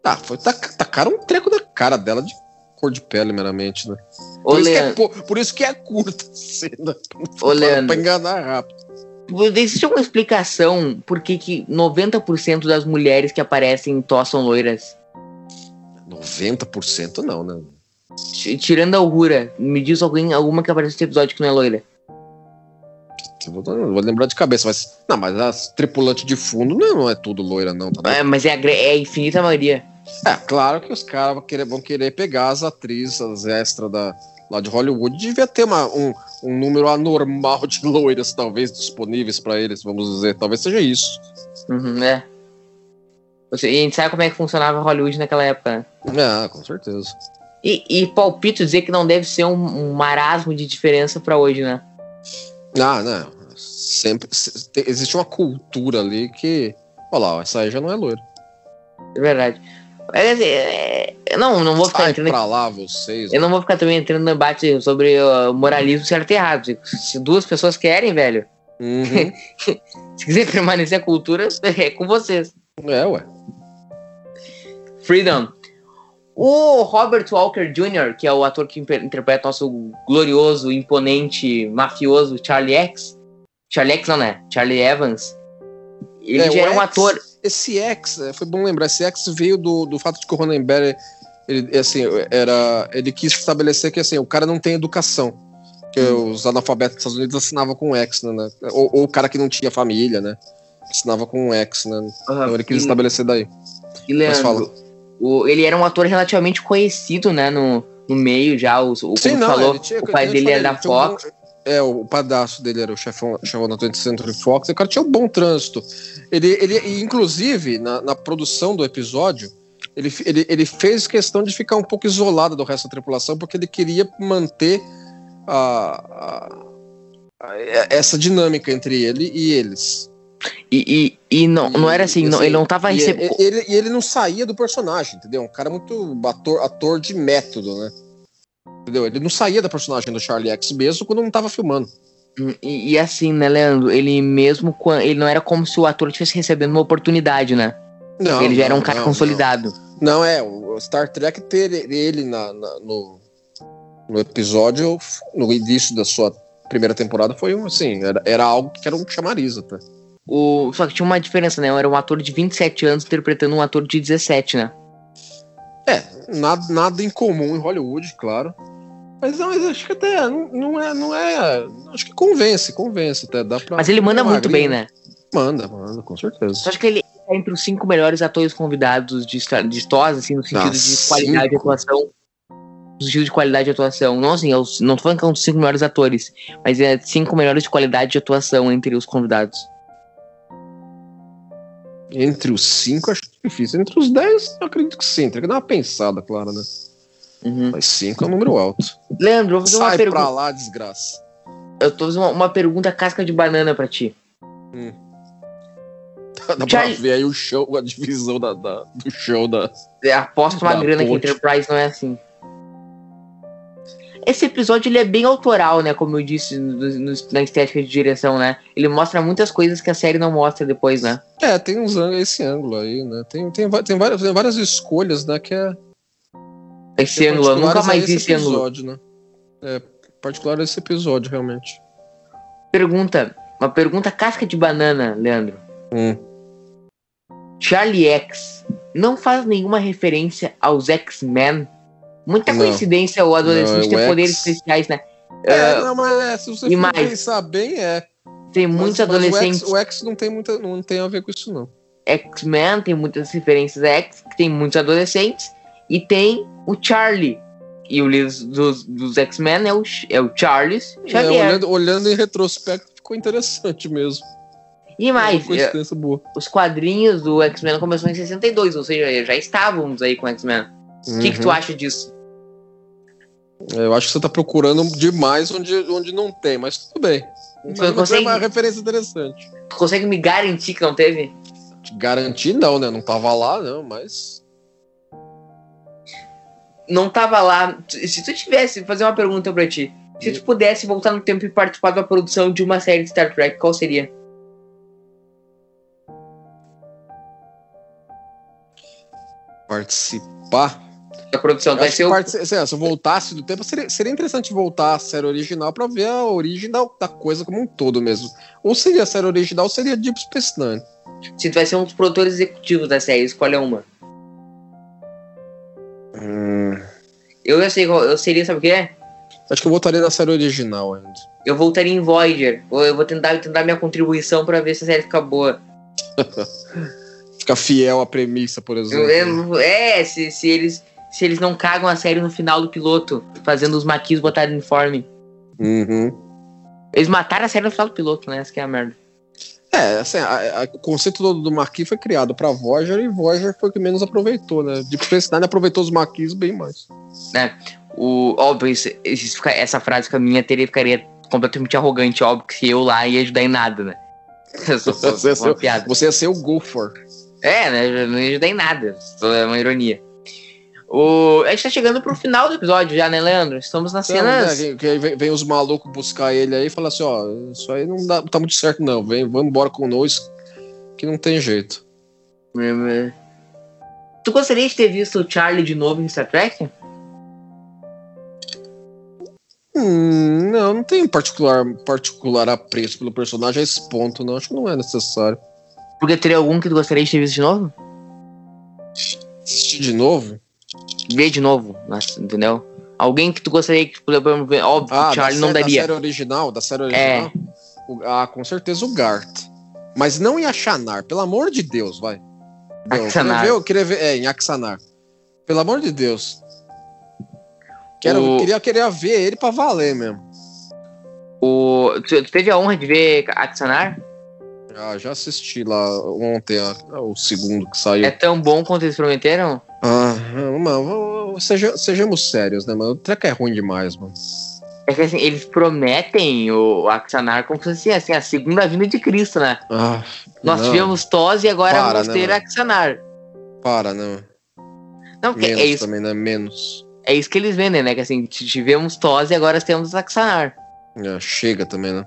Ah, foi tac- tacaram um treco na cara dela de cor de pele, meramente, né? Ô, Por, isso que, é, Leandro, po- por isso que é curta a cena. Ô, Leandro. Pra enganar rápido. existe alguma explicação por que, que 90% das mulheres que aparecem em Thor são loiras? 90% não, né? T- Tirando a Uhura, me diz alguém, alguma que aparece nesse episódio que não é loira. Vou, vou lembrar de cabeça, mas. Não, mas as tripulantes de fundo não é, não é tudo loira, não, tá? É, mas é a, é a infinita maioria. É, claro que os caras vão querer, vão querer pegar as atrizes, as extras da, lá de Hollywood. Devia ter uma, um, um número anormal de loiras, talvez, disponíveis pra eles, vamos dizer. Talvez seja isso. Uhum, é. E a gente sabe como é que funcionava Hollywood naquela época, né? É, com certeza. E, e palpito dizer que não deve ser um, um marasmo de diferença pra hoje, né? Ah, não. Sempre. se- tem- existe uma cultura ali que. Olha lá, essa aí já não é loira. É verdade. É, é, não, não vou ficar Sai entrando pra lá, vocês. Eu não vou ficar também entrando no debate sobre uh, moralismo certo e errado. Se duas pessoas querem, velho, Uhum. se quiser permanecer a cultura, é com vocês. é, ué. Freedom. O Robert Walker Jr., que é o ator que interpreta nosso glorioso, imponente, mafioso Charlie X. Charlie X não, né? Charlie Evans. Ele É, já era um X- ator. Esse X, é, foi bom lembrar, esse X veio do, do fato de que o Ronenberg, ele, assim, era, ele quis estabelecer que assim, o cara não tem educação. Que os analfabetos dos Estados Unidos assinavam com X, né? né? Ou, ou o cara que não tinha família, né? Assinava com X, né? Então ele quis estabelecer daí. e Mas Leandro, fala. O- ele era um ator relativamente conhecido, né? No, no meio já, o, o Sim, não, falou, tinha- o pai dele falei, era da um Fox. bom- é, o padastro dele era o chefão, chefão da 20th Century Fox. O cara tinha um bom trânsito. Ele, ele inclusive, na, na produção do episódio, ele, ele, ele fez questão de ficar um pouco isolado do resto da tripulação, porque ele queria manter a, a- a- essa dinâmica entre ele e eles. E, e, e não, não era assim, não, ele não tava e recebendo. ele, ele, e ele não saía do personagem, entendeu? Um cara muito ator, ator de método, né? Entendeu? Ele não saía da personagem do Charlie X mesmo quando não tava filmando. E, e assim, né, Leandro? Ele mesmo. Ele não era como se o ator estivesse recebendo uma oportunidade, né? Não, ele já era um cara não, consolidado. Não, não é, o Star Trek ter ele na, na- no, no episódio, no início da sua primeira temporada, foi um, assim, era, era algo que era um chamariz até. O, só que tinha uma diferença, né? Era um ator de 27 anos interpretando um ator de 17, né? É, nada, nada incomum em Hollywood, claro. Mas, não, mas acho que até não, não é, não é. Acho que convence, convence até. Dá pra, Mas ele manda muito bem, né? Manda, manda, com certeza. Só acho que ele é entre os cinco melhores atores convidados de, de TOS, assim, no sentido Ah, de qualidade de cinco? atuação. No sentido de qualidade de atuação. Não, assim, eu não tô falando que é um dos cinco melhores atores, mas é cinco melhores de qualidade de atuação entre os convidados. Entre os cinco, acho difícil. Entre os dez, eu acredito que sim. Tem que dar uma pensada, claro, né? Uhum. Mas cinco é um número alto. Leandro, vou fazer uma Sai pra pergunta. lá, desgraça. Eu tô fazendo uma, uma pergunta casca de banana pra ti. Dá Charlie- pra ver aí o show, a divisão da, da- do show da. Eu aposto uma Da grana que ponte. Enterprise não é assim. Esse episódio ele é bem autoral, né? Como eu disse no- no- na estética de direção, né? Ele mostra muitas coisas que a série não mostra depois, né? É, tem uns esse ângulo aí, né? Tem, tem, tem, várias, tem várias escolhas, né? Que é. Esse é ângulo, eu nunca mais vi esse esse ângulo. episódio, né? É, particular esse episódio, realmente. Pergunta, uma pergunta casca de banana, Leandro. Hum. Charlie X não faz nenhuma referência aos X-Men? Muita Não. coincidência o adolescente Não, ter o poderes especiais, né? É, Ah, não, mas é, se você for mais? pensar bem, é. tem Mas- muitos mas adolescentes O X, o X não, tem muita, não tem a ver com isso, não. X-Men, tem muitas referências a X, que tem muitos adolescentes, e tem o Charlie. E o líder dos, dos X-Men é o, é o Charles É, Xavier. olhando, olhando em retrospecto, ficou interessante mesmo. e É mais, é, boa. os quadrinhos do X-Men começaram em 62, ou seja, já estávamos aí com X-Men. O que, que tu Uhum. acha disso? Eu acho que você tá procurando demais onde, onde não tem, mas tudo bem. Mas consegue- É uma referência interessante. Tu consegue me garantir que não teve? Te garantir, não, né? Não tava lá, não, mas. Não tava lá. Se tu tivesse, vou fazer uma pergunta pra ti. Se tu pudesse voltar no tempo e participar da produção de uma série de Star Trek, qual seria? Participar. Da produção, Eu vai ser o partici- se se eu voltasse do tempo, seria, seria interessante voltar à série original pra ver a origem da, da coisa como um todo mesmo. Ou seria a série original, ou seria Deep Space Nine. Se tu vai ser um dos produtores executivos da série, escolhe uma. Hum, Eu já sei qual, eu seria, sabe o que é? acho que eu voltaria na série original ainda. Eu voltaria em Voyager. Ou Eu vou tentar, tentar minha contribuição pra ver se a série fica boa. Ficar fiel à premissa, por exemplo. Eu- eu- é, se, se eles se eles não cagam a série no final do piloto, fazendo os maquis botarem uniforme. Uhum. Eles mataram a série no final do piloto, né? Essa que é a merda. É, assim, a- a- o conceito todo do Marquis foi criado pra Voyager e Voyager foi o que menos aproveitou, né? Space Nine aproveitou os Marquis bem mais. O, óbvio, isso- isso fica- essa frase com a minha teria ficaria completamente arrogante, óbvio que eu lá ia ajudar em nada, né? Eu sou, Você ia ser-. Você ia ser o Gopher. É, né? eu Não ia ajudar em nada. É uma ironia. O, a gente tá chegando pro final do episódio já, né, Leandro? Estamos nas Então, cenas. né, que- que vem, vem os malucos buscar ele aí e falar assim, ó, isso aí não dá, tá muito certo não, vem, vamos embora conosco, que não tem jeito. Tu gostaria de ter visto o Charlie de novo em Star Trek? Hum, não, não tem particular, particular apreço pelo personagem a esse ponto, não, acho que não é necessário. Porque teria algum que tu gostaria de ter visto de novo? Assistir de novo? Ver de novo, entendeu? Alguém que tu gostaria que pudesse ver. Óbvio, que o Ah, Charlie não série, da daria. série original, da série É. original? O- ah, com certeza o Gart. Mas não em Axanar, pelo amor de Deus, vai. Eu queria Axanar. ver- Eu queria ver, é, em Axanar. Pelo amor de Deus. Quero, O- queria, queria ver ele pra valer mesmo. O, tu, tu teve a honra de ver Axanar? Ah, já assisti lá ontem ó, o segundo que saiu. É tão bom quanto eles prometeram? Ah, mano, seja- sejamos sérios, né, mano? O treco é ruim demais, mano. É que assim, eles prometem o Axanar como se fosse assim, a segunda vinda de Cristo, né? Ah, Nós não, tivemos Tos e agora Para, vamos né, ter mano? Axanar. Para, né? Não, porque Menos é isso, também, né? Menos. é isso que eles vendem, né? Que assim, tivemos Tos e agora temos Axanar. É, chega também, né?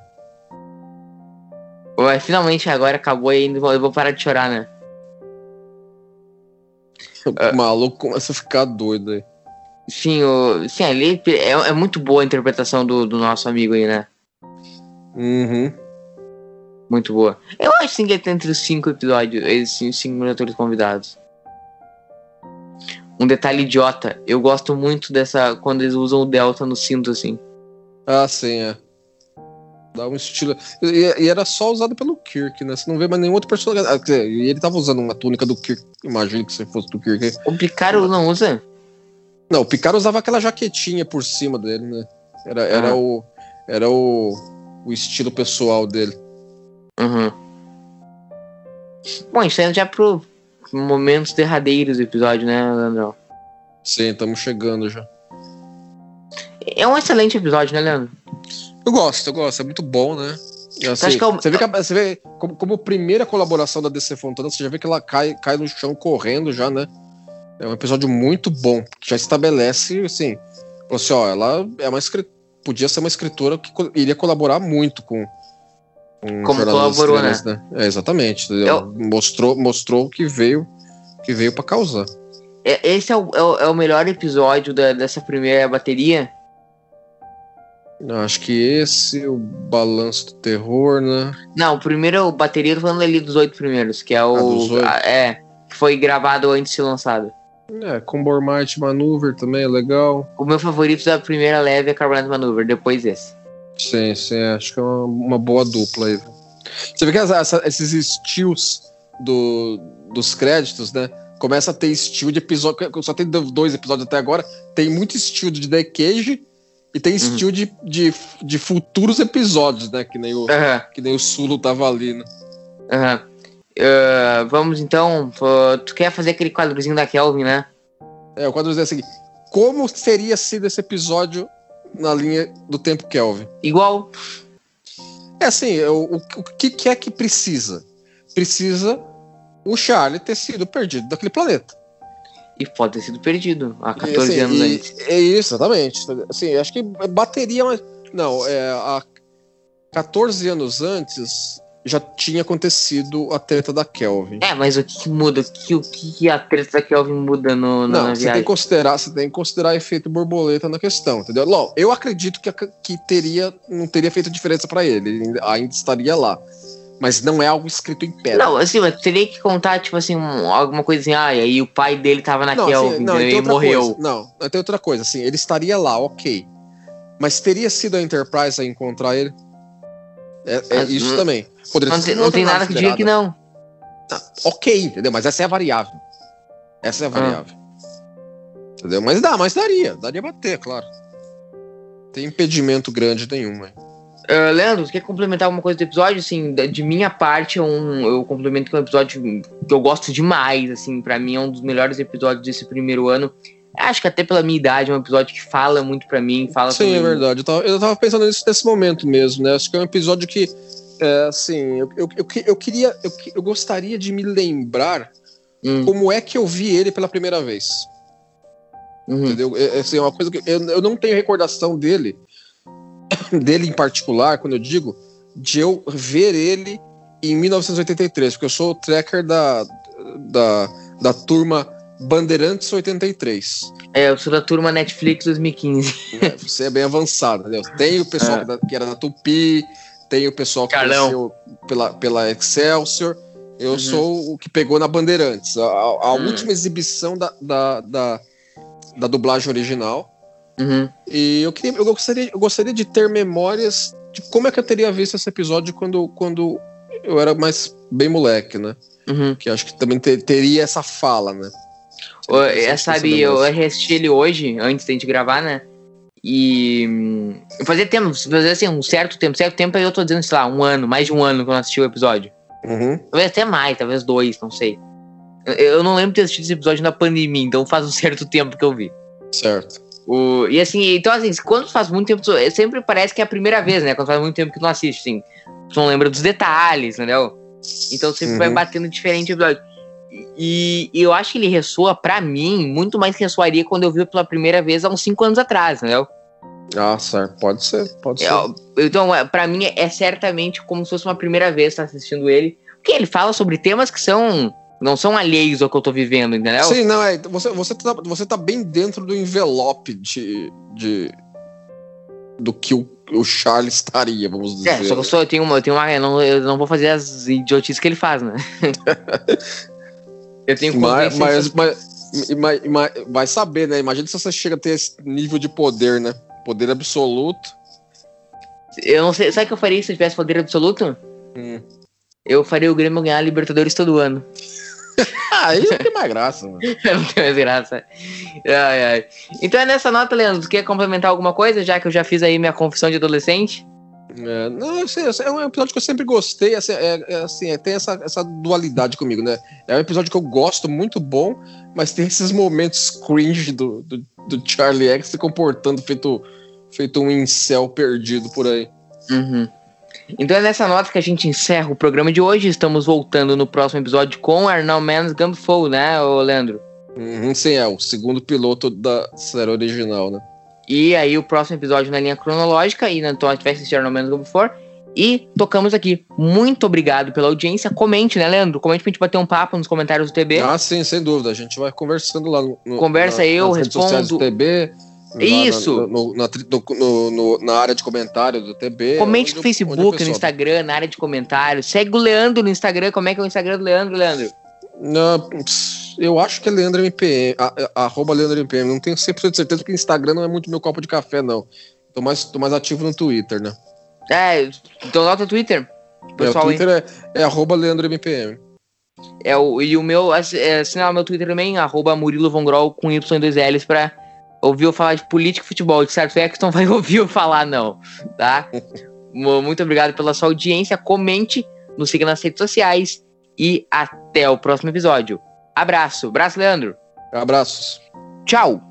Ué, finalmente agora acabou e ainda vou- eu vou parar de chorar, né? O maluco começa a ficar doido aí. Sim, o, sim ali é, é muito boa a interpretação do, do nosso amigo aí, né? Uhum. Muito boa. Eu acho sim que ele tá entre os cinco episódios, esses cinco atores convidados. Um detalhe idiota, eu gosto muito dessa. quando eles usam o Delta no cinto, assim. Ah, sim, é. Dá um estilo. E, e era só usado pelo Kirk, né? Você não vê mais nenhum outro personagem. Ah, dizer, e ele tava usando uma túnica do Kirk. Imagino que se fosse do Kirk. O Picaro não usa? Não, o Picard usava aquela jaquetinha por cima dele, né? Era, era Ah. o. Era o, o estilo pessoal dele. Uhum. Bom, isso aí já pro momentos derradeiros do episódio, né, Leandrão? Sim, estamos chegando já. É um excelente episódio, né, Leandro? Eu gosto, eu gosto, é muito bom, né? Assim, que é Você vê, que você vê como, como primeira colaboração da DC Fontana, você já vê que ela cai, cai no chão correndo já, né? É um episódio muito bom, que já estabelece, assim, assim, ó, ela é uma escri- podia ser uma escritora que iria colaborar muito com, com Como colaborou, Estrelas, né? É, exatamente. Eu- Mostrou, mostrou que veio que veio para causar. É- Esse é o, é o, é o melhor episódio da- dessa primeira bateria. Eu Acho que esse, o Balanço do Terror, né? Não, o primeiro bateria, eu tô falando ali dos oito primeiros, que é o. Ah, dos oito? a- é, que foi gravado antes de ser lançado. É, Combor Might Maneuver também é legal. O meu favorito da primeira leve é Carbonate Maneuver, depois esse. Sim, sim, acho que é uma, uma boa dupla aí. Você vê que essa- essa- esses estilos do, dos créditos, né? Começa a ter estilo de episódio. Só tem dois episódios até agora. Tem muito estilo de The Cage e tem estilo de, de, de futuros episódios, né? Que nem o, Aham, que nem o Sulo tava ali, né? aham. Ah, vamos então. pô, tu quer fazer aquele quadrozinho da Kelvin, né? É, o quadro diz assim: como teria sido esse episódio na linha do tempo Kelvin? Igual. É assim, o, o, o que, que é que precisa? Precisa o Charlie ter sido perdido daquele planeta. E pode ter sido perdido há E, 14 assim, anos e- antes. É isso, exatamente. Assim, acho que bateria, mas. Não, é, há 14 anos antes já tinha acontecido a treta da Kelvin. É, mas o que, que muda? O que, o que a treta da Kelvin muda no, na, Não, na você tem, viagem? que considerar, você tem que considerar efeito borboleta na questão, entendeu? Ló, eu acredito que, que teria, não teria feito diferença pra ele, ele ainda estaria lá. Mas não é algo escrito em pedra. Não, assim, mas teria que contar, tipo assim, um- alguma coisa assim, ah, e aí o pai dele tava na Não, Kelvin, assim, não, e morreu. coisa. Não, tem outra coisa, assim, ele estaria lá, ok. Mas teria sido a Enterprise a encontrar ele? É, é Mas isso não- também. Poderia Não, ter não tem nada que diga que não. Tá, ok, entendeu? Mas essa é a variável. Essa é a Ah. variável. Entendeu? Mas dá, mas daria. Daria bater, claro. Não tem impedimento grande nenhum, né? Ah, Leandro, tu quer complementar alguma coisa do episódio? Assim, de minha parte, é um, eu complemento que é um episódio que eu gosto demais, assim, pra mim é um dos melhores episódios desse primeiro ano. Acho que até pela minha idade é um episódio que fala muito pra mim, fala Sim, é verdade. Eu tava, eu tava pensando nisso nesse momento mesmo, né? Acho que é um episódio que, é, assim, eu, eu, eu, eu queria, eu, eu gostaria de me lembrar Hum, como é que eu vi ele pela primeira vez. uhum. Entendeu? É, é, assim, é uma coisa que eu, eu não tenho recordação dele, dele em particular, quando eu digo, de eu ver ele em 1983, porque eu sou o tracker da, da, da turma Bandeirantes 83. É, eu sou da turma Netflix 2015. né? Você é bem avançado, entendeu? Tem o pessoal É. que, da- que era da Tupi, tem o pessoal que cresceu pela, pela Excelsior. Eu Uhum. sou o que pegou na Bandeirantes. A, a- a Hum. última exibição da, da, da, da dublagem original. Uhum. E eu, queria, eu, gostaria, eu gostaria de ter memórias de como é que eu teria visto esse episódio quando, quando eu era mais bem moleque, né? Uhum. Que acho que também ter- teria essa fala, né? É, interessante sabe, eu reassisti ele hoje, antes da gente gravar, né? E hum, fazia tempo, fazia assim, um certo tempo, certo tempo aí eu tô dizendo, sei lá, um ano, mais de um ano que eu não assisti o episódio. Uhum. Talvez até mais, talvez dois, não sei. Eu, eu não lembro de ter assistido esse episódio na pandemia, então faz um certo tempo que eu vi. Certo. O, e assim, então assim, quando faz muito tempo, sempre parece que é a primeira vez, né? Quando faz muito tempo que tu não assiste, assim. Tu não lembra dos detalhes, entendeu? Então sempre Uhum. vai batendo diferente episódio. E, e eu acho que ele ressoa, pra mim, muito mais que ressoaria quando eu vi pela primeira vez há uns 5 anos atrás, entendeu? Ah, certo. Pode ser, pode ser. Eu- então, é, pra mim, é certamente como se fosse uma primeira vez estar assistindo ele. Porque ele fala sobre temas que são. Não são alheios ao que eu tô vivendo, entendeu? Sim, não, é. Você, você, tá, você tá bem dentro do envelope de. de do que o, o Charlie estaria, vamos dizer. É, só que eu, sou, eu tenho uma. Eu, tenho uma eu, não, eu não vou fazer as idiotices que ele faz, né? eu tenho Mas, mas, mas, mas- mas vai saber, né? Imagina se você chega a ter esse nível de poder, né? Poder absoluto. Eu não sei. Sabe o que eu faria se eu tivesse poder absoluto? Hum. Eu faria o Grêmio ganhar a Libertadores todo ano. Aí não tem mais graça, mano. não tem mais graça. Ai, ai. Então é nessa nota, Leandro. Tu quer complementar alguma coisa, já que eu já fiz aí minha confissão de adolescente? É, não, assim, é um episódio que eu sempre gostei, assim, é, é, assim, é, tem essa, essa dualidade comigo, né? É um episódio que eu gosto, muito bom, mas tem esses momentos cringe do, do, do Charlie X se comportando feito, feito um incel perdido por aí. Uhum. Então é nessa nota que a gente encerra o programa de hoje. Estamos voltando no próximo episódio com Arnal Man's Gumbfall, né, Leandro? Uhum, sim, é o segundo piloto da série original, né? E aí o próximo episódio na linha cronológica, e então a gente vai assistir Arnal Man's Gumbfall. E tocamos aqui. Muito obrigado pela audiência. Comente, né, Leandro? Comente pra gente bater um papo nos comentários do TB. Ah, sim, sem dúvida. A gente vai conversando lá no. Conversa, eu sociais do respondo. TB. Isso. Na, no- no- no- na área de comentário do TB. Comente onde no o- Facebook, o no pessoal- Instagram, na área de comentários. Segue o Leandro no Instagram. Como é que é o Instagram do Leandro, Leandro? Não, eu acho que é Leandro MPM, a- a- arroba Leandro MPM. Não tenho 100% de certeza porque Instagram não é muito meu copo de café, não. Tô mais, tô mais ativo no Twitter, né? É, então nota o Twitter. É, o Pessoal, hein? Twitter é, é arroba Leandro MPM. É o, e o meu, é, o meu Twitter também, arroba Murilo Von Grol com Y e dois L's pra ouvir eu falar de política e futebol. De certo é que não vai ouvir eu falar, não. Tá? Mu- Muito obrigado pela sua audiência. Comente, nos siga nas redes sociais e até o próximo episódio. Abraço. Abraço, Leandro. Abraços. Tchau.